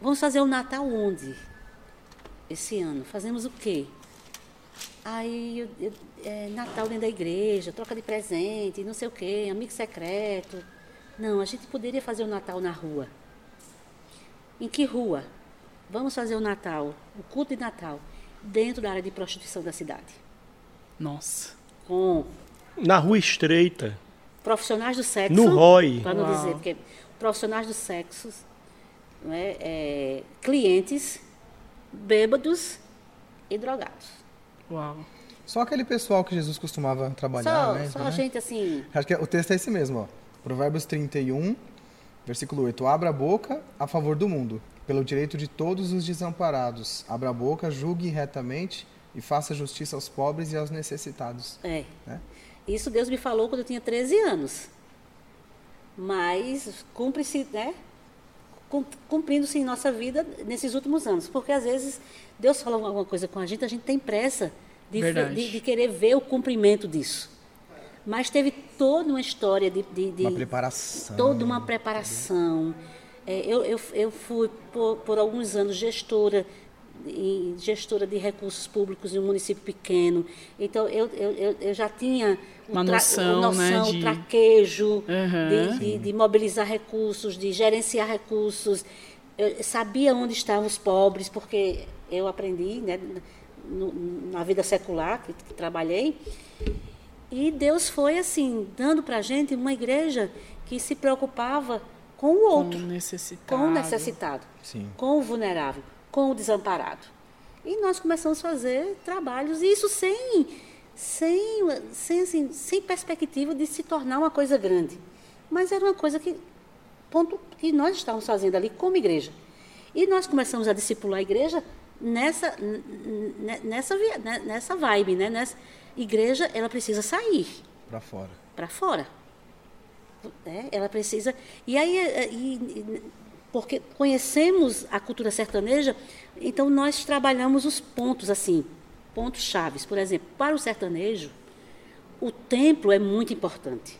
vamos fazer o Natal onde? Esse ano. Fazemos o quê? Aí, eu, eu- é, Natal dentro da igreja, troca de presente, não sei o quê, amigo secreto. Não, a gente poderia fazer o Natal na rua. Em que rua? Vamos fazer o Natal, o culto de Natal, dentro da área de prostituição da cidade Nossa. com na rua estreita, profissionais do sexo. no ROI, Para não Uau. dizer, porque profissionais do sexo, não é, é, clientes bêbados e drogados. Uau. Só aquele pessoal que Jesus costumava trabalhar, Só, né? só Então, a né? gente assim. Acho que o texto é esse mesmo, ó. Provérbios 31, versículo 8. Abra a boca a favor do mundo, pelo direito de todos os desamparados. Abra a boca, julgue retamente e faça justiça aos pobres e aos necessitados. É. Né? Isso Deus me falou quando eu tinha 13 anos. Mas cumpre-se, né? cum- Cumprindo-se em nossa vida nesses últimos anos. Porque às vezes Deus fala alguma coisa com a gente, a gente tem pressa de, de, de querer ver o cumprimento disso. Mas teve toda uma história de, de, de Uma preparação. toda uma preparação. É, eu, eu, eu fui, por, por alguns anos, gestora, gestora de recursos públicos em um município pequeno. Então, eu, eu, eu, já tinha Uma tra- noção, o noção, né, o de- traquejo, Aham. de, de, de mobilizar recursos, de gerenciar recursos. Eu sabia onde estavam os pobres, porque eu aprendi né, no- na vida secular que, que trabalhei. E Deus foi assim, dando para a gente uma igreja que se preocupava com o Com outro, o necessitado. com o necessitado, Sim. com o vulnerável, com o desamparado. E nós começamos a fazer trabalhos, e isso sem, sem, sem, assim, sem perspectiva de se tornar uma coisa grande. Mas era uma coisa que ponto que nós estávamos fazendo ali como igreja. E nós começamos a discipular a igreja nessa, nessa, nessa vibe, né? Nessa igreja, ela precisa sair. Para fora. Para fora. É, ela precisa. E aí, é, e, porque conhecemos a cultura sertaneja, então nós trabalhamos os pontos assim, pontos chaves. Por exemplo, para o sertanejo, o templo é muito importante.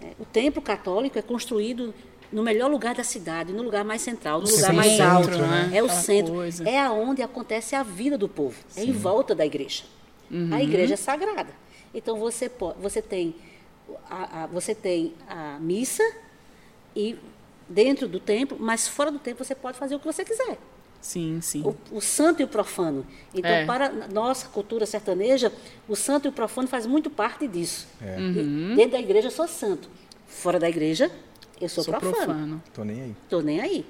É, o templo católico é construído no melhor lugar da cidade, no lugar mais central, no lugar Sim, mais centro, alto. né? É o Aquela centro. coisa. É aonde acontece a vida do povo. É em volta da igreja. Uhum. A igreja é sagrada. Então você pode, você tem a, a- você tem a missa e dentro do templo, mas fora do templo você pode fazer o que você quiser. Sim, sim. O, o santo e o profano. Então, É. para nossa cultura sertaneja, o santo e o profano faz muito parte disso. É. Uhum. Dentro da igreja eu sou santo. Fora da igreja, eu sou, Sou profano. profano. Tô nem aí. Estou nem aí.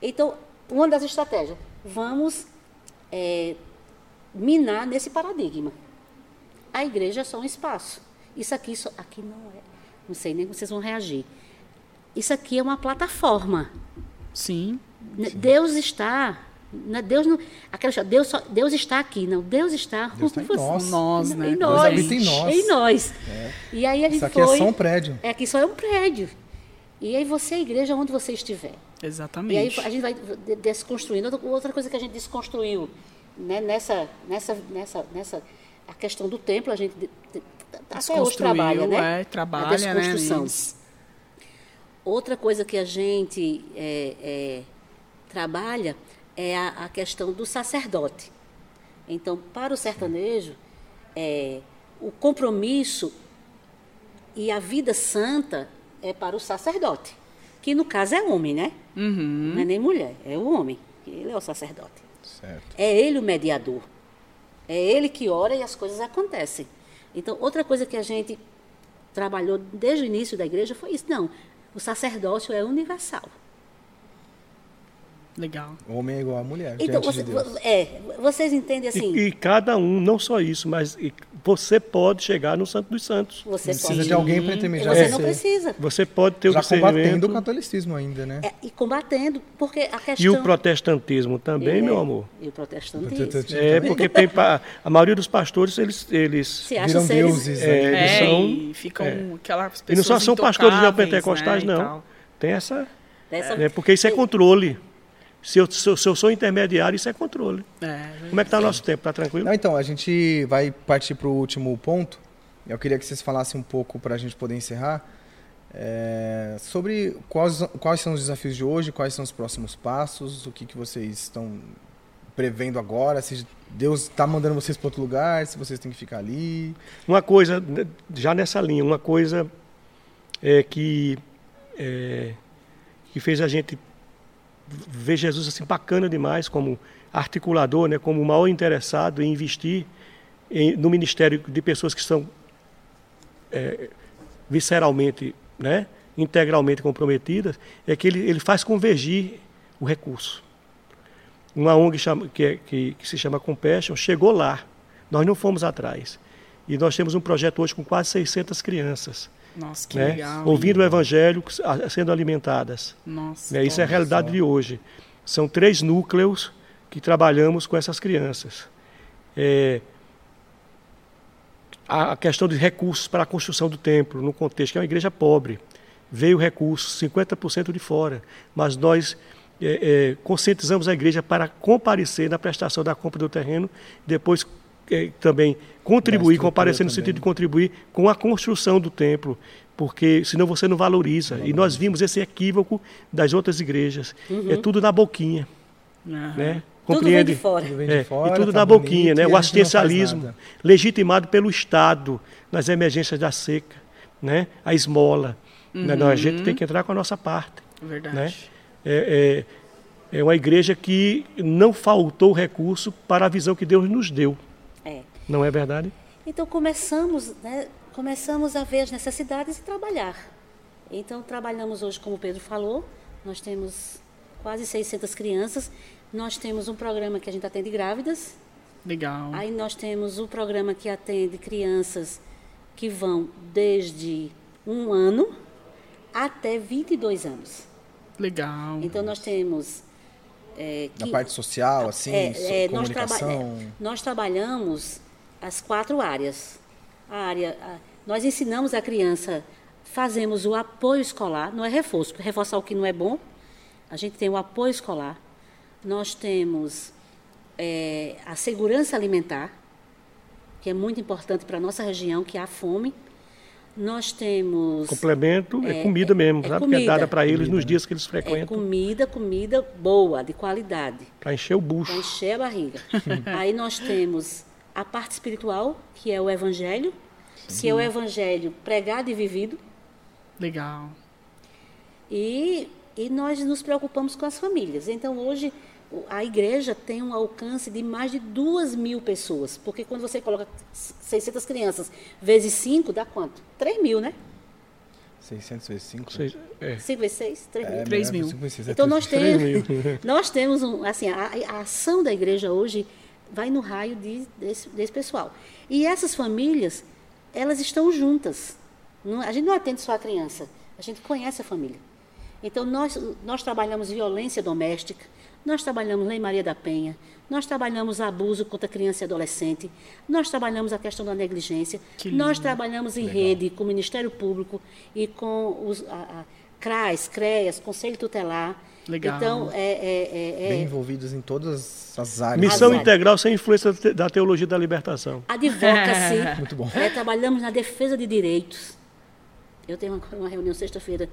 Então, uma das estratégias, vamos é, minar nesse paradigma. A igreja é só um espaço. Isso aqui, só, aqui não é. Não sei nem como vocês vão reagir. Isso aqui é uma plataforma. Sim. Né, Deus está. né, Deus não. Aquela Deus, só, Deus está aqui. Não, Deus está. Deus está em com nós. Nós, né? Em Deus nós. habita em nós. Em nós. E aí a gente Isso aqui foi. é só um prédio. É, aqui só é um prédio. E aí você é a igreja onde você estiver. E aí Exatamente. a gente vai de- desconstruindo. Outra- coisa que a gente desconstruiu né, nessa, nessa, nessa, nessa a questão do templo, a gente até hoje trabalha, né? É, trabalha, a desconstrução. né? nisso. Outra coisa que a gente é, é, trabalha é a, a questão do sacerdote. Então, para o sertanejo, é, o compromisso e a vida santa é para o sacerdote, que no caso é homem, né? Uhum. Não é nem mulher, é o homem. Ele é o sacerdote. Certo. É ele o mediador. É ele que ora e as coisas acontecem. Então, outra coisa que a gente trabalhou desde o início da igreja foi isso. Não, o sacerdócio é universal. Legal. O homem é igual à mulher, Então, você- de é, vocês entendem assim? E, e cada um, não só isso, mas e você pode chegar no Santo dos Santos. você Precisa pode. de alguém para intermediar Você você. não precisa. Você pode ter o Já combatendo o discernimento. catolicismo ainda, né? É, e combatendo, porque a questão. E o protestantismo também, É, meu amor. E o protestantismo. É, porque tem pa- a maioria dos pastores, eles, eles Se acha Viram seres- deuses, É, né? eles É, são- e ficam aquelas pessoas e não só são pastores neopentecostais, né, não. tal. Tem essa. dessa- né, porque isso é controle. Se eu, se, eu, se eu sou intermediário, isso é controle. É, Como é que está o nosso tempo? Está tranquilo? Não, então, a gente vai partir para o último ponto. Eu queria que vocês falassem um pouco para a gente poder encerrar é, sobre quais, quais são os desafios de hoje, quais são os próximos passos, o que, que vocês estão prevendo agora, se Deus está mandando vocês para outro lugar, se vocês têm que ficar ali. Uma coisa, né, já nessa linha, uma coisa é, que, é, que fez a gente ver Jesus assim bacana demais como articulador, né, como o maior interessado em investir em- no ministério de pessoas que são é, visceralmente, né, integralmente comprometidas, é que ele, ele faz convergir o recurso. Uma ONG chama- que, é- que- que se chama Compassion chegou lá. Nós não fomos atrás. E nós temos um projeto hoje com quase 600 crianças, Nossa, que né, legal. ouvindo o Evangelho, sendo alimentadas. Nossa. Né, Isso é a realidade só. de hoje. São três núcleos que trabalhamos com essas crianças. É, a a questão de recursos para a construção do templo, no contexto que é uma igreja pobre. Veio recursos, 50% de fora, mas nós é, é, conscientizamos a igreja para comparecer na prestação da compra do terreno, depois é, também contribuir, estrutura comparecer no sentido de contribuir com a construção do templo, porque senão você não valoriza. E nós vimos esse equívoco das outras igrejas. É tudo na boquinha, Aham. né? Tudo vem de fora. Tudo vem de É, fora, e tudo tá na bonito, boquinha, né? O assistencialismo, legitimado pelo Estado nas emergências da seca, né? A esmola. né? Não, a gente tem que entrar com a nossa parte. Verdade. Né? É, é, é uma igreja que não faltou recurso para a visão que Deus nos deu. É. Não é verdade? Então começamos, né, começamos a ver as necessidades e trabalhar. Então trabalhamos hoje, como o Pedro falou, nós temos quase 600 crianças. Nós temos um programa que a gente atende grávidas. Legal. Aí nós temos o programa que atende crianças que vão desde um ano até 22 anos. Legal. Então nós temos é, Na que- parte social, assim, é, é, nós, traba- comunicação. é, nós trabalhamos as quatro áreas. A área, a- nós ensinamos a criança, fazemos o apoio escolar, não é reforço, porque reforçar o que não é bom. A gente tem o apoio escolar. Nós temos é, a segurança alimentar, que é muito importante para a nossa região, que há fome. Nós temos Complemento é, É, comida é- mesmo, é sabe? Que é comida. dada para eles Comida, nos né? dias que eles é, frequentam, comida, comida boa, de qualidade. para encher o bucho. Para encher a barriga. Aí nós temos a parte espiritual, que é o evangelho, que é o evangelho pregado e vivido, Legal. e, e nós nos preocupamos com as famílias. Então hoje a igreja tem um alcance de mais de duas mil pessoas, porque quando você coloca 600 crianças vezes 5, dá quanto? 3 mil, né? 600 vezes 5. Vocês- é. 5 vezes 6? 3 mil. Três mil. Então nós temos, nós temos um, assim, a, a ação da igreja hoje vai no raio de, desse, desse pessoal. E essas famílias, elas estão juntas. Não- a gente não atende só a criança, a gente conhece a família. Então nós, nós trabalhamos violência doméstica, nós trabalhamos Lei Maria da Penha, nós trabalhamos abuso contra criança e adolescente, nós trabalhamos a questão da negligência, Que nós trabalhamos em rede com o Ministério Público e com os a, a CRAS, CREAS, Conselho Tutelar. Legal. Então, é, é, é, Bem é envolvidos em todas as áreas. Missão Azar. integral sem influência da teologia da libertação. advocacy. [laughs] Muito bom. É, trabalhamos na defesa de direitos. Eu tenho uma, uma reunião sexta-feira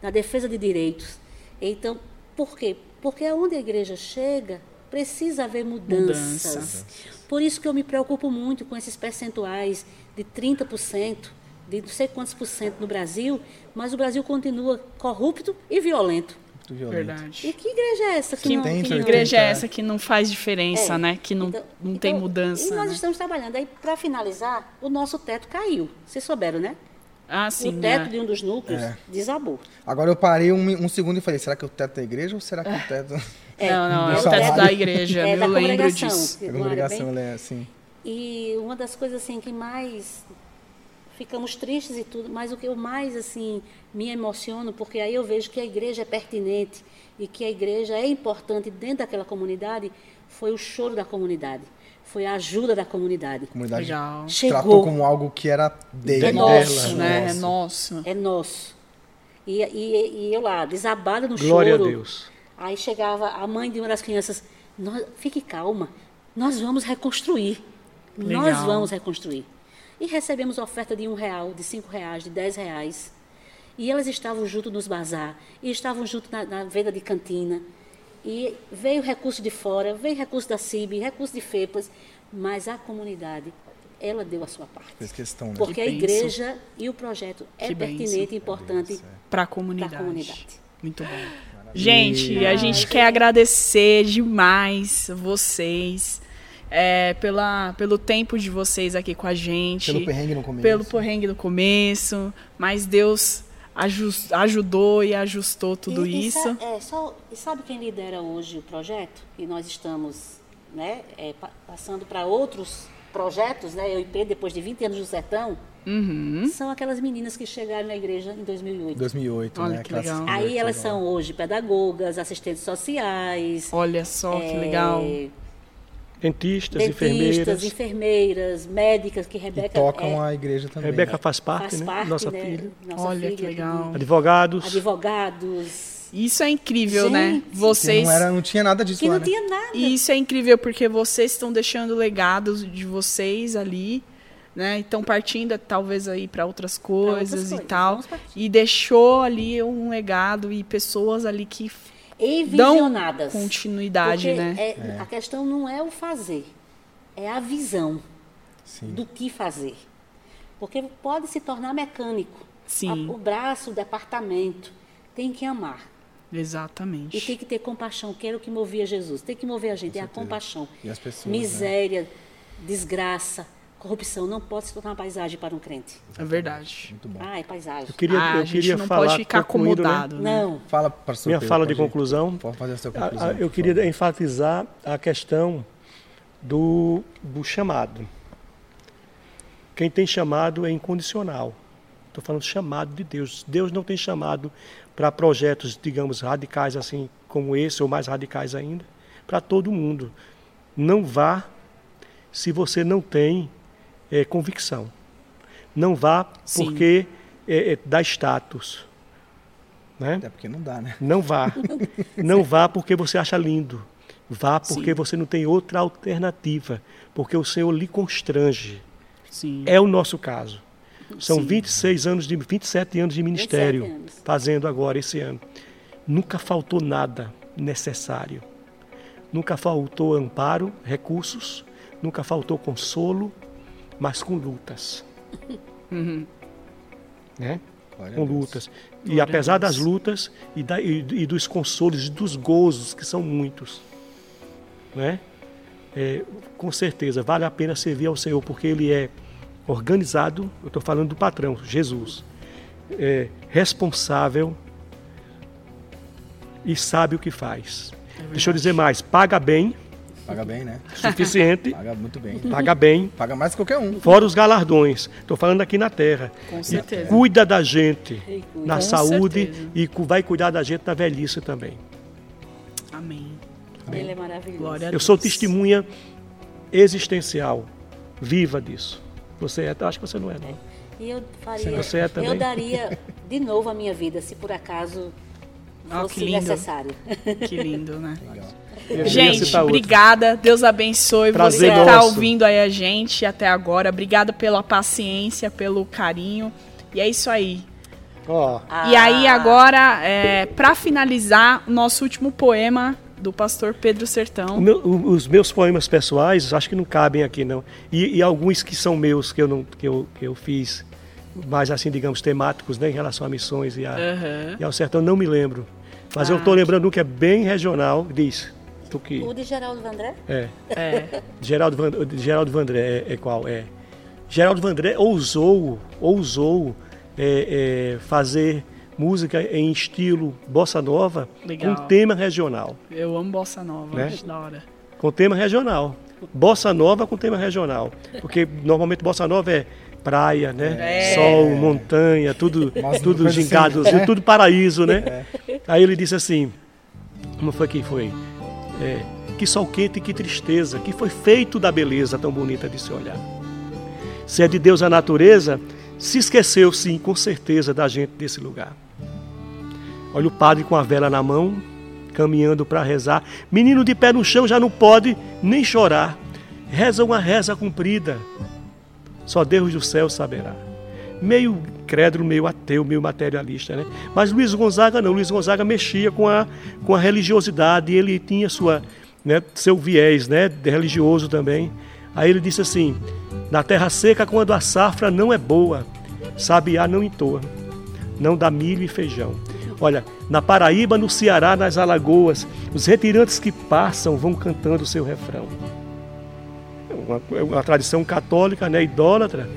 na defesa de direitos. Então, por quê? Porque aonde a igreja chega, precisa haver mudanças. Mudança. Por isso que eu me preocupo muito com esses percentuais de 30%, de não sei quantos por cento no Brasil, mas o Brasil continua corrupto e violento. Muito violento. Verdade. E que igreja é essa que, Que, não... tem, que tem, igreja tem, é essa que não faz diferença, É. né? Que não, Então- não tem então, mudança. E nós né? estamos trabalhando. Aí, para finalizar, o nosso teto caiu. Vocês souberam, né? Ah, sim. o teto né? de um dos núcleos É. desabou. Agora eu parei um, um segundo e falei, será que é o teto da igreja ou será que é o teto É, [laughs] Não, não, é o teto da igreja. É, eu da lembro congregação. disso. era congregação? bem- Ela é assim. E uma das coisas assim que mais ficamos tristes e tudo, mas o que eu mais assim me emociono, porque aí eu vejo que a igreja é pertinente e que a igreja é importante dentro daquela comunidade, foi o choro da comunidade, foi a ajuda da comunidade. A comunidade Legal. Chegou. tratou como algo que era dele. É É nosso, dela, né? É nosso. É nosso. E, e, e eu lá, desabada no Glória a choro. Deus. Aí chegava a mãe de uma das crianças, "Nós- fique calma, nós vamos reconstruir. Nós Legal. vamos reconstruir. E recebemos oferta de um real, de cinco reais, de dez reais. E elas estavam junto nos bazar, e estavam junto na, na venda de cantina. E veio recurso de fora, veio recurso da CIB, recurso de FEPAS, mas a comunidade, ela deu a sua parte. Fez questão, né? Porque a bênção. igreja e o projeto é Que pertinente e importante Para a comunidade. para a comunidade. Muito bom. Gente, a gente quer agradecer demais vocês é, pela, pelo tempo de vocês aqui com a gente. Pelo perrengue no começo. Pelo perrengue no começo. Mas Deus ajus- ajudou e ajustou tudo E- e isso. sa- é, só- e sabe quem lidera hoje o projeto? E nós estamos né, é, pa- passando para outros projetos, né, eu e Pedro, depois de 20 anos no sertão, Uhum. são aquelas meninas que chegaram na igreja em 2008. 2008, Olha né? que legal. Aí elas legal. são hoje pedagogas, assistentes sociais, Olha só que é, legal. Dentistas, dentistas, enfermeiras. enfermeiras, médicas, que E Rebeca tocam é, a igreja também. Rebeca faz parte, faz né? parte, Nossa né, filha. nossa Olha filha, que legal. Advogados. Advogados, Isso é incrível, né? Gente, Que Vocês. não, era, não tinha nada disso que lá, não né? tinha nada. E isso é incrível porque vocês estão deixando legados de vocês ali, né? Estão partindo talvez aí para outras coisas, e coisas, tal. E deixou ali um legado e pessoas ali que E dão visionadas. continuidade, Porque né? é- a questão não é o fazer, é a visão Sim. do que fazer. Porque pode se tornar mecânico. Sim. A- o braço, o departamento, tem que amar. Exatamente. E tem que ter compaixão, que era o que movia Jesus. Tem que mover a gente, é a compaixão. E as pessoas, né? Miséria, desgraça, corrupção não pode se tornar uma paisagem para um crente. É verdade. Muito bom. Ah, é paisagem. Eu queria, Ah, eu a gente queria não falar, pode ficar né? acomodado. né? Não. Fala para sua Minha fala de conclusão. Pode fazer a sua A- conclusão. a- eu queria favor. enfatizar a questão do, do chamado. Quem tem chamado é incondicional. Estou falando chamado de Deus. Deus não tem chamado para projetos, digamos, radicais assim como esse, ou mais radicais ainda, para todo mundo. Não vá se você não tem é, convicção. Não vá Sim. porque é, é, dá status. Né? Até porque não dá, né? Não vá. [laughs] Não vá porque você acha lindo. Vá porque Sim. você não tem outra alternativa. Porque o Senhor lhe constrange. Sim. É o nosso caso. São Sim. 26 anos de 27 anos de ministério 27 anos. fazendo agora esse ano. Nunca faltou nada necessário. Nunca faltou amparo, recursos, nunca faltou consolo, mas com lutas. [laughs] Né? Glória a com Deus. lutas. E apesar Deus. das lutas e, da- e- e dos consolos e dos gozos, que são muitos, né? É, com certeza vale a pena servir ao Senhor, porque Ele é organizado, eu estou falando do patrão, Jesus, é responsável e sabe o que faz. Deixa eu dizer mais, paga bem, Paga bem, né? suficiente, Paga muito bem. paga bem, Paga mais que qualquer um. fora os galardões. Estou falando aqui na terra. Com E certeza. cuida da gente E cuida. na Com saúde certeza. e vai cuidar da gente na velhice também. Amém. Ele é maravilhoso. Glória a Eu sou Deus. testemunha existencial, viva disso. Você é, eu acho que você não é, não. E eu faria. Você é também? eu daria de novo a minha vida, se por acaso Fosse que lindo. necessário. Que lindo, né? [laughs] Legal. Gente, obrigada. Deus abençoe Prazer você que está ouvindo aí a gente até agora. Obrigada pela paciência, pelo carinho. E é isso aí. E Ah. aí agora, é, para finalizar, o nosso último poema do pastor Pedro o Sertão. meu- o- os meus poemas pessoais, acho que não cabem aqui, não. E, e alguns que são meus, que eu, não, que eu, que eu fiz, mais assim, digamos, temáticos, né, em relação a missões e, a, Aham. e ao sertão, não me lembro. Mas eu Ah. estou lembrando um que é bem regional, diz. Tu que, O de Geraldo Vandré? é. É. Geraldo, Van, Geraldo Vandré é, é qual? É. Geraldo Vandré ousou, ousou é, é, fazer música em estilo bossa nova Legal. com tema regional. Eu amo bossa nova, Né? acho da hora. Com tema regional. Bossa nova com tema regional. Porque normalmente bossa nova é praia, né? É. Sol, montanha, tudo, [laughs] Umas tudo gingado, assim, né? tudo paraíso, né? Aí ele disse assim, como foi que foi? É, que sol quente e que tristeza, que foi feito da beleza tão bonita de se olhar. Se é de Deus a natureza, se esqueceu sim, com certeza, da gente desse lugar. Olha o padre com a vela na mão, caminhando para rezar. Menino de pé no chão já não pode nem chorar. Reza uma reza cumprida. Só Deus do céu saberá. Meio crédulo, meio ateu, meio materialista, né? Mas Luiz Gonzaga não. Luiz Gonzaga mexia com a, com a religiosidade. Ele tinha sua, né, seu viés né, religioso também. Aí ele disse assim: Na terra seca, quando a safra não é boa, sabiá não entoa, não dá milho e feijão. Olha, na Paraíba, no Ceará, nas Alagoas, os retirantes que passam vão cantando o seu refrão. Uma, é uma tradição católica, né, idólatra.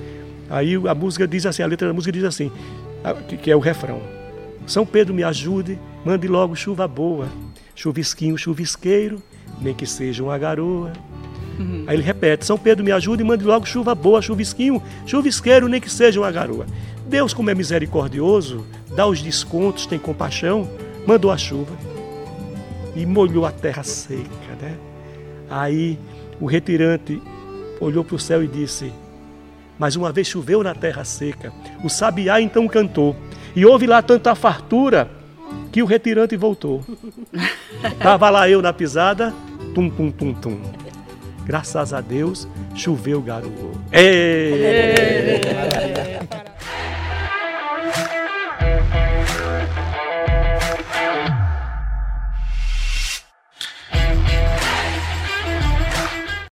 Aí a música diz assim, a letra da música diz assim, que, é o refrão. São Pedro me ajude, mande logo chuva boa, chuvisquinho, chuvisqueiro, nem que seja uma garoa. Aí ele repete: São Pedro me ajude e mande logo chuva boa, chuvisquinho, chuvisqueiro, nem que seja uma garoa. Deus, como é misericordioso, dá os descontos, tem compaixão, mandou a chuva e molhou a terra seca, né? Aí o retirante olhou para o céu e disse: Mas uma vez choveu na terra seca. O sabiá então cantou, e houve lá tanta fartura que o retirante voltou. [laughs] Tava lá eu na pisada, tum, tum, tum, tum. Graças a Deus, choveu garoou. Ê!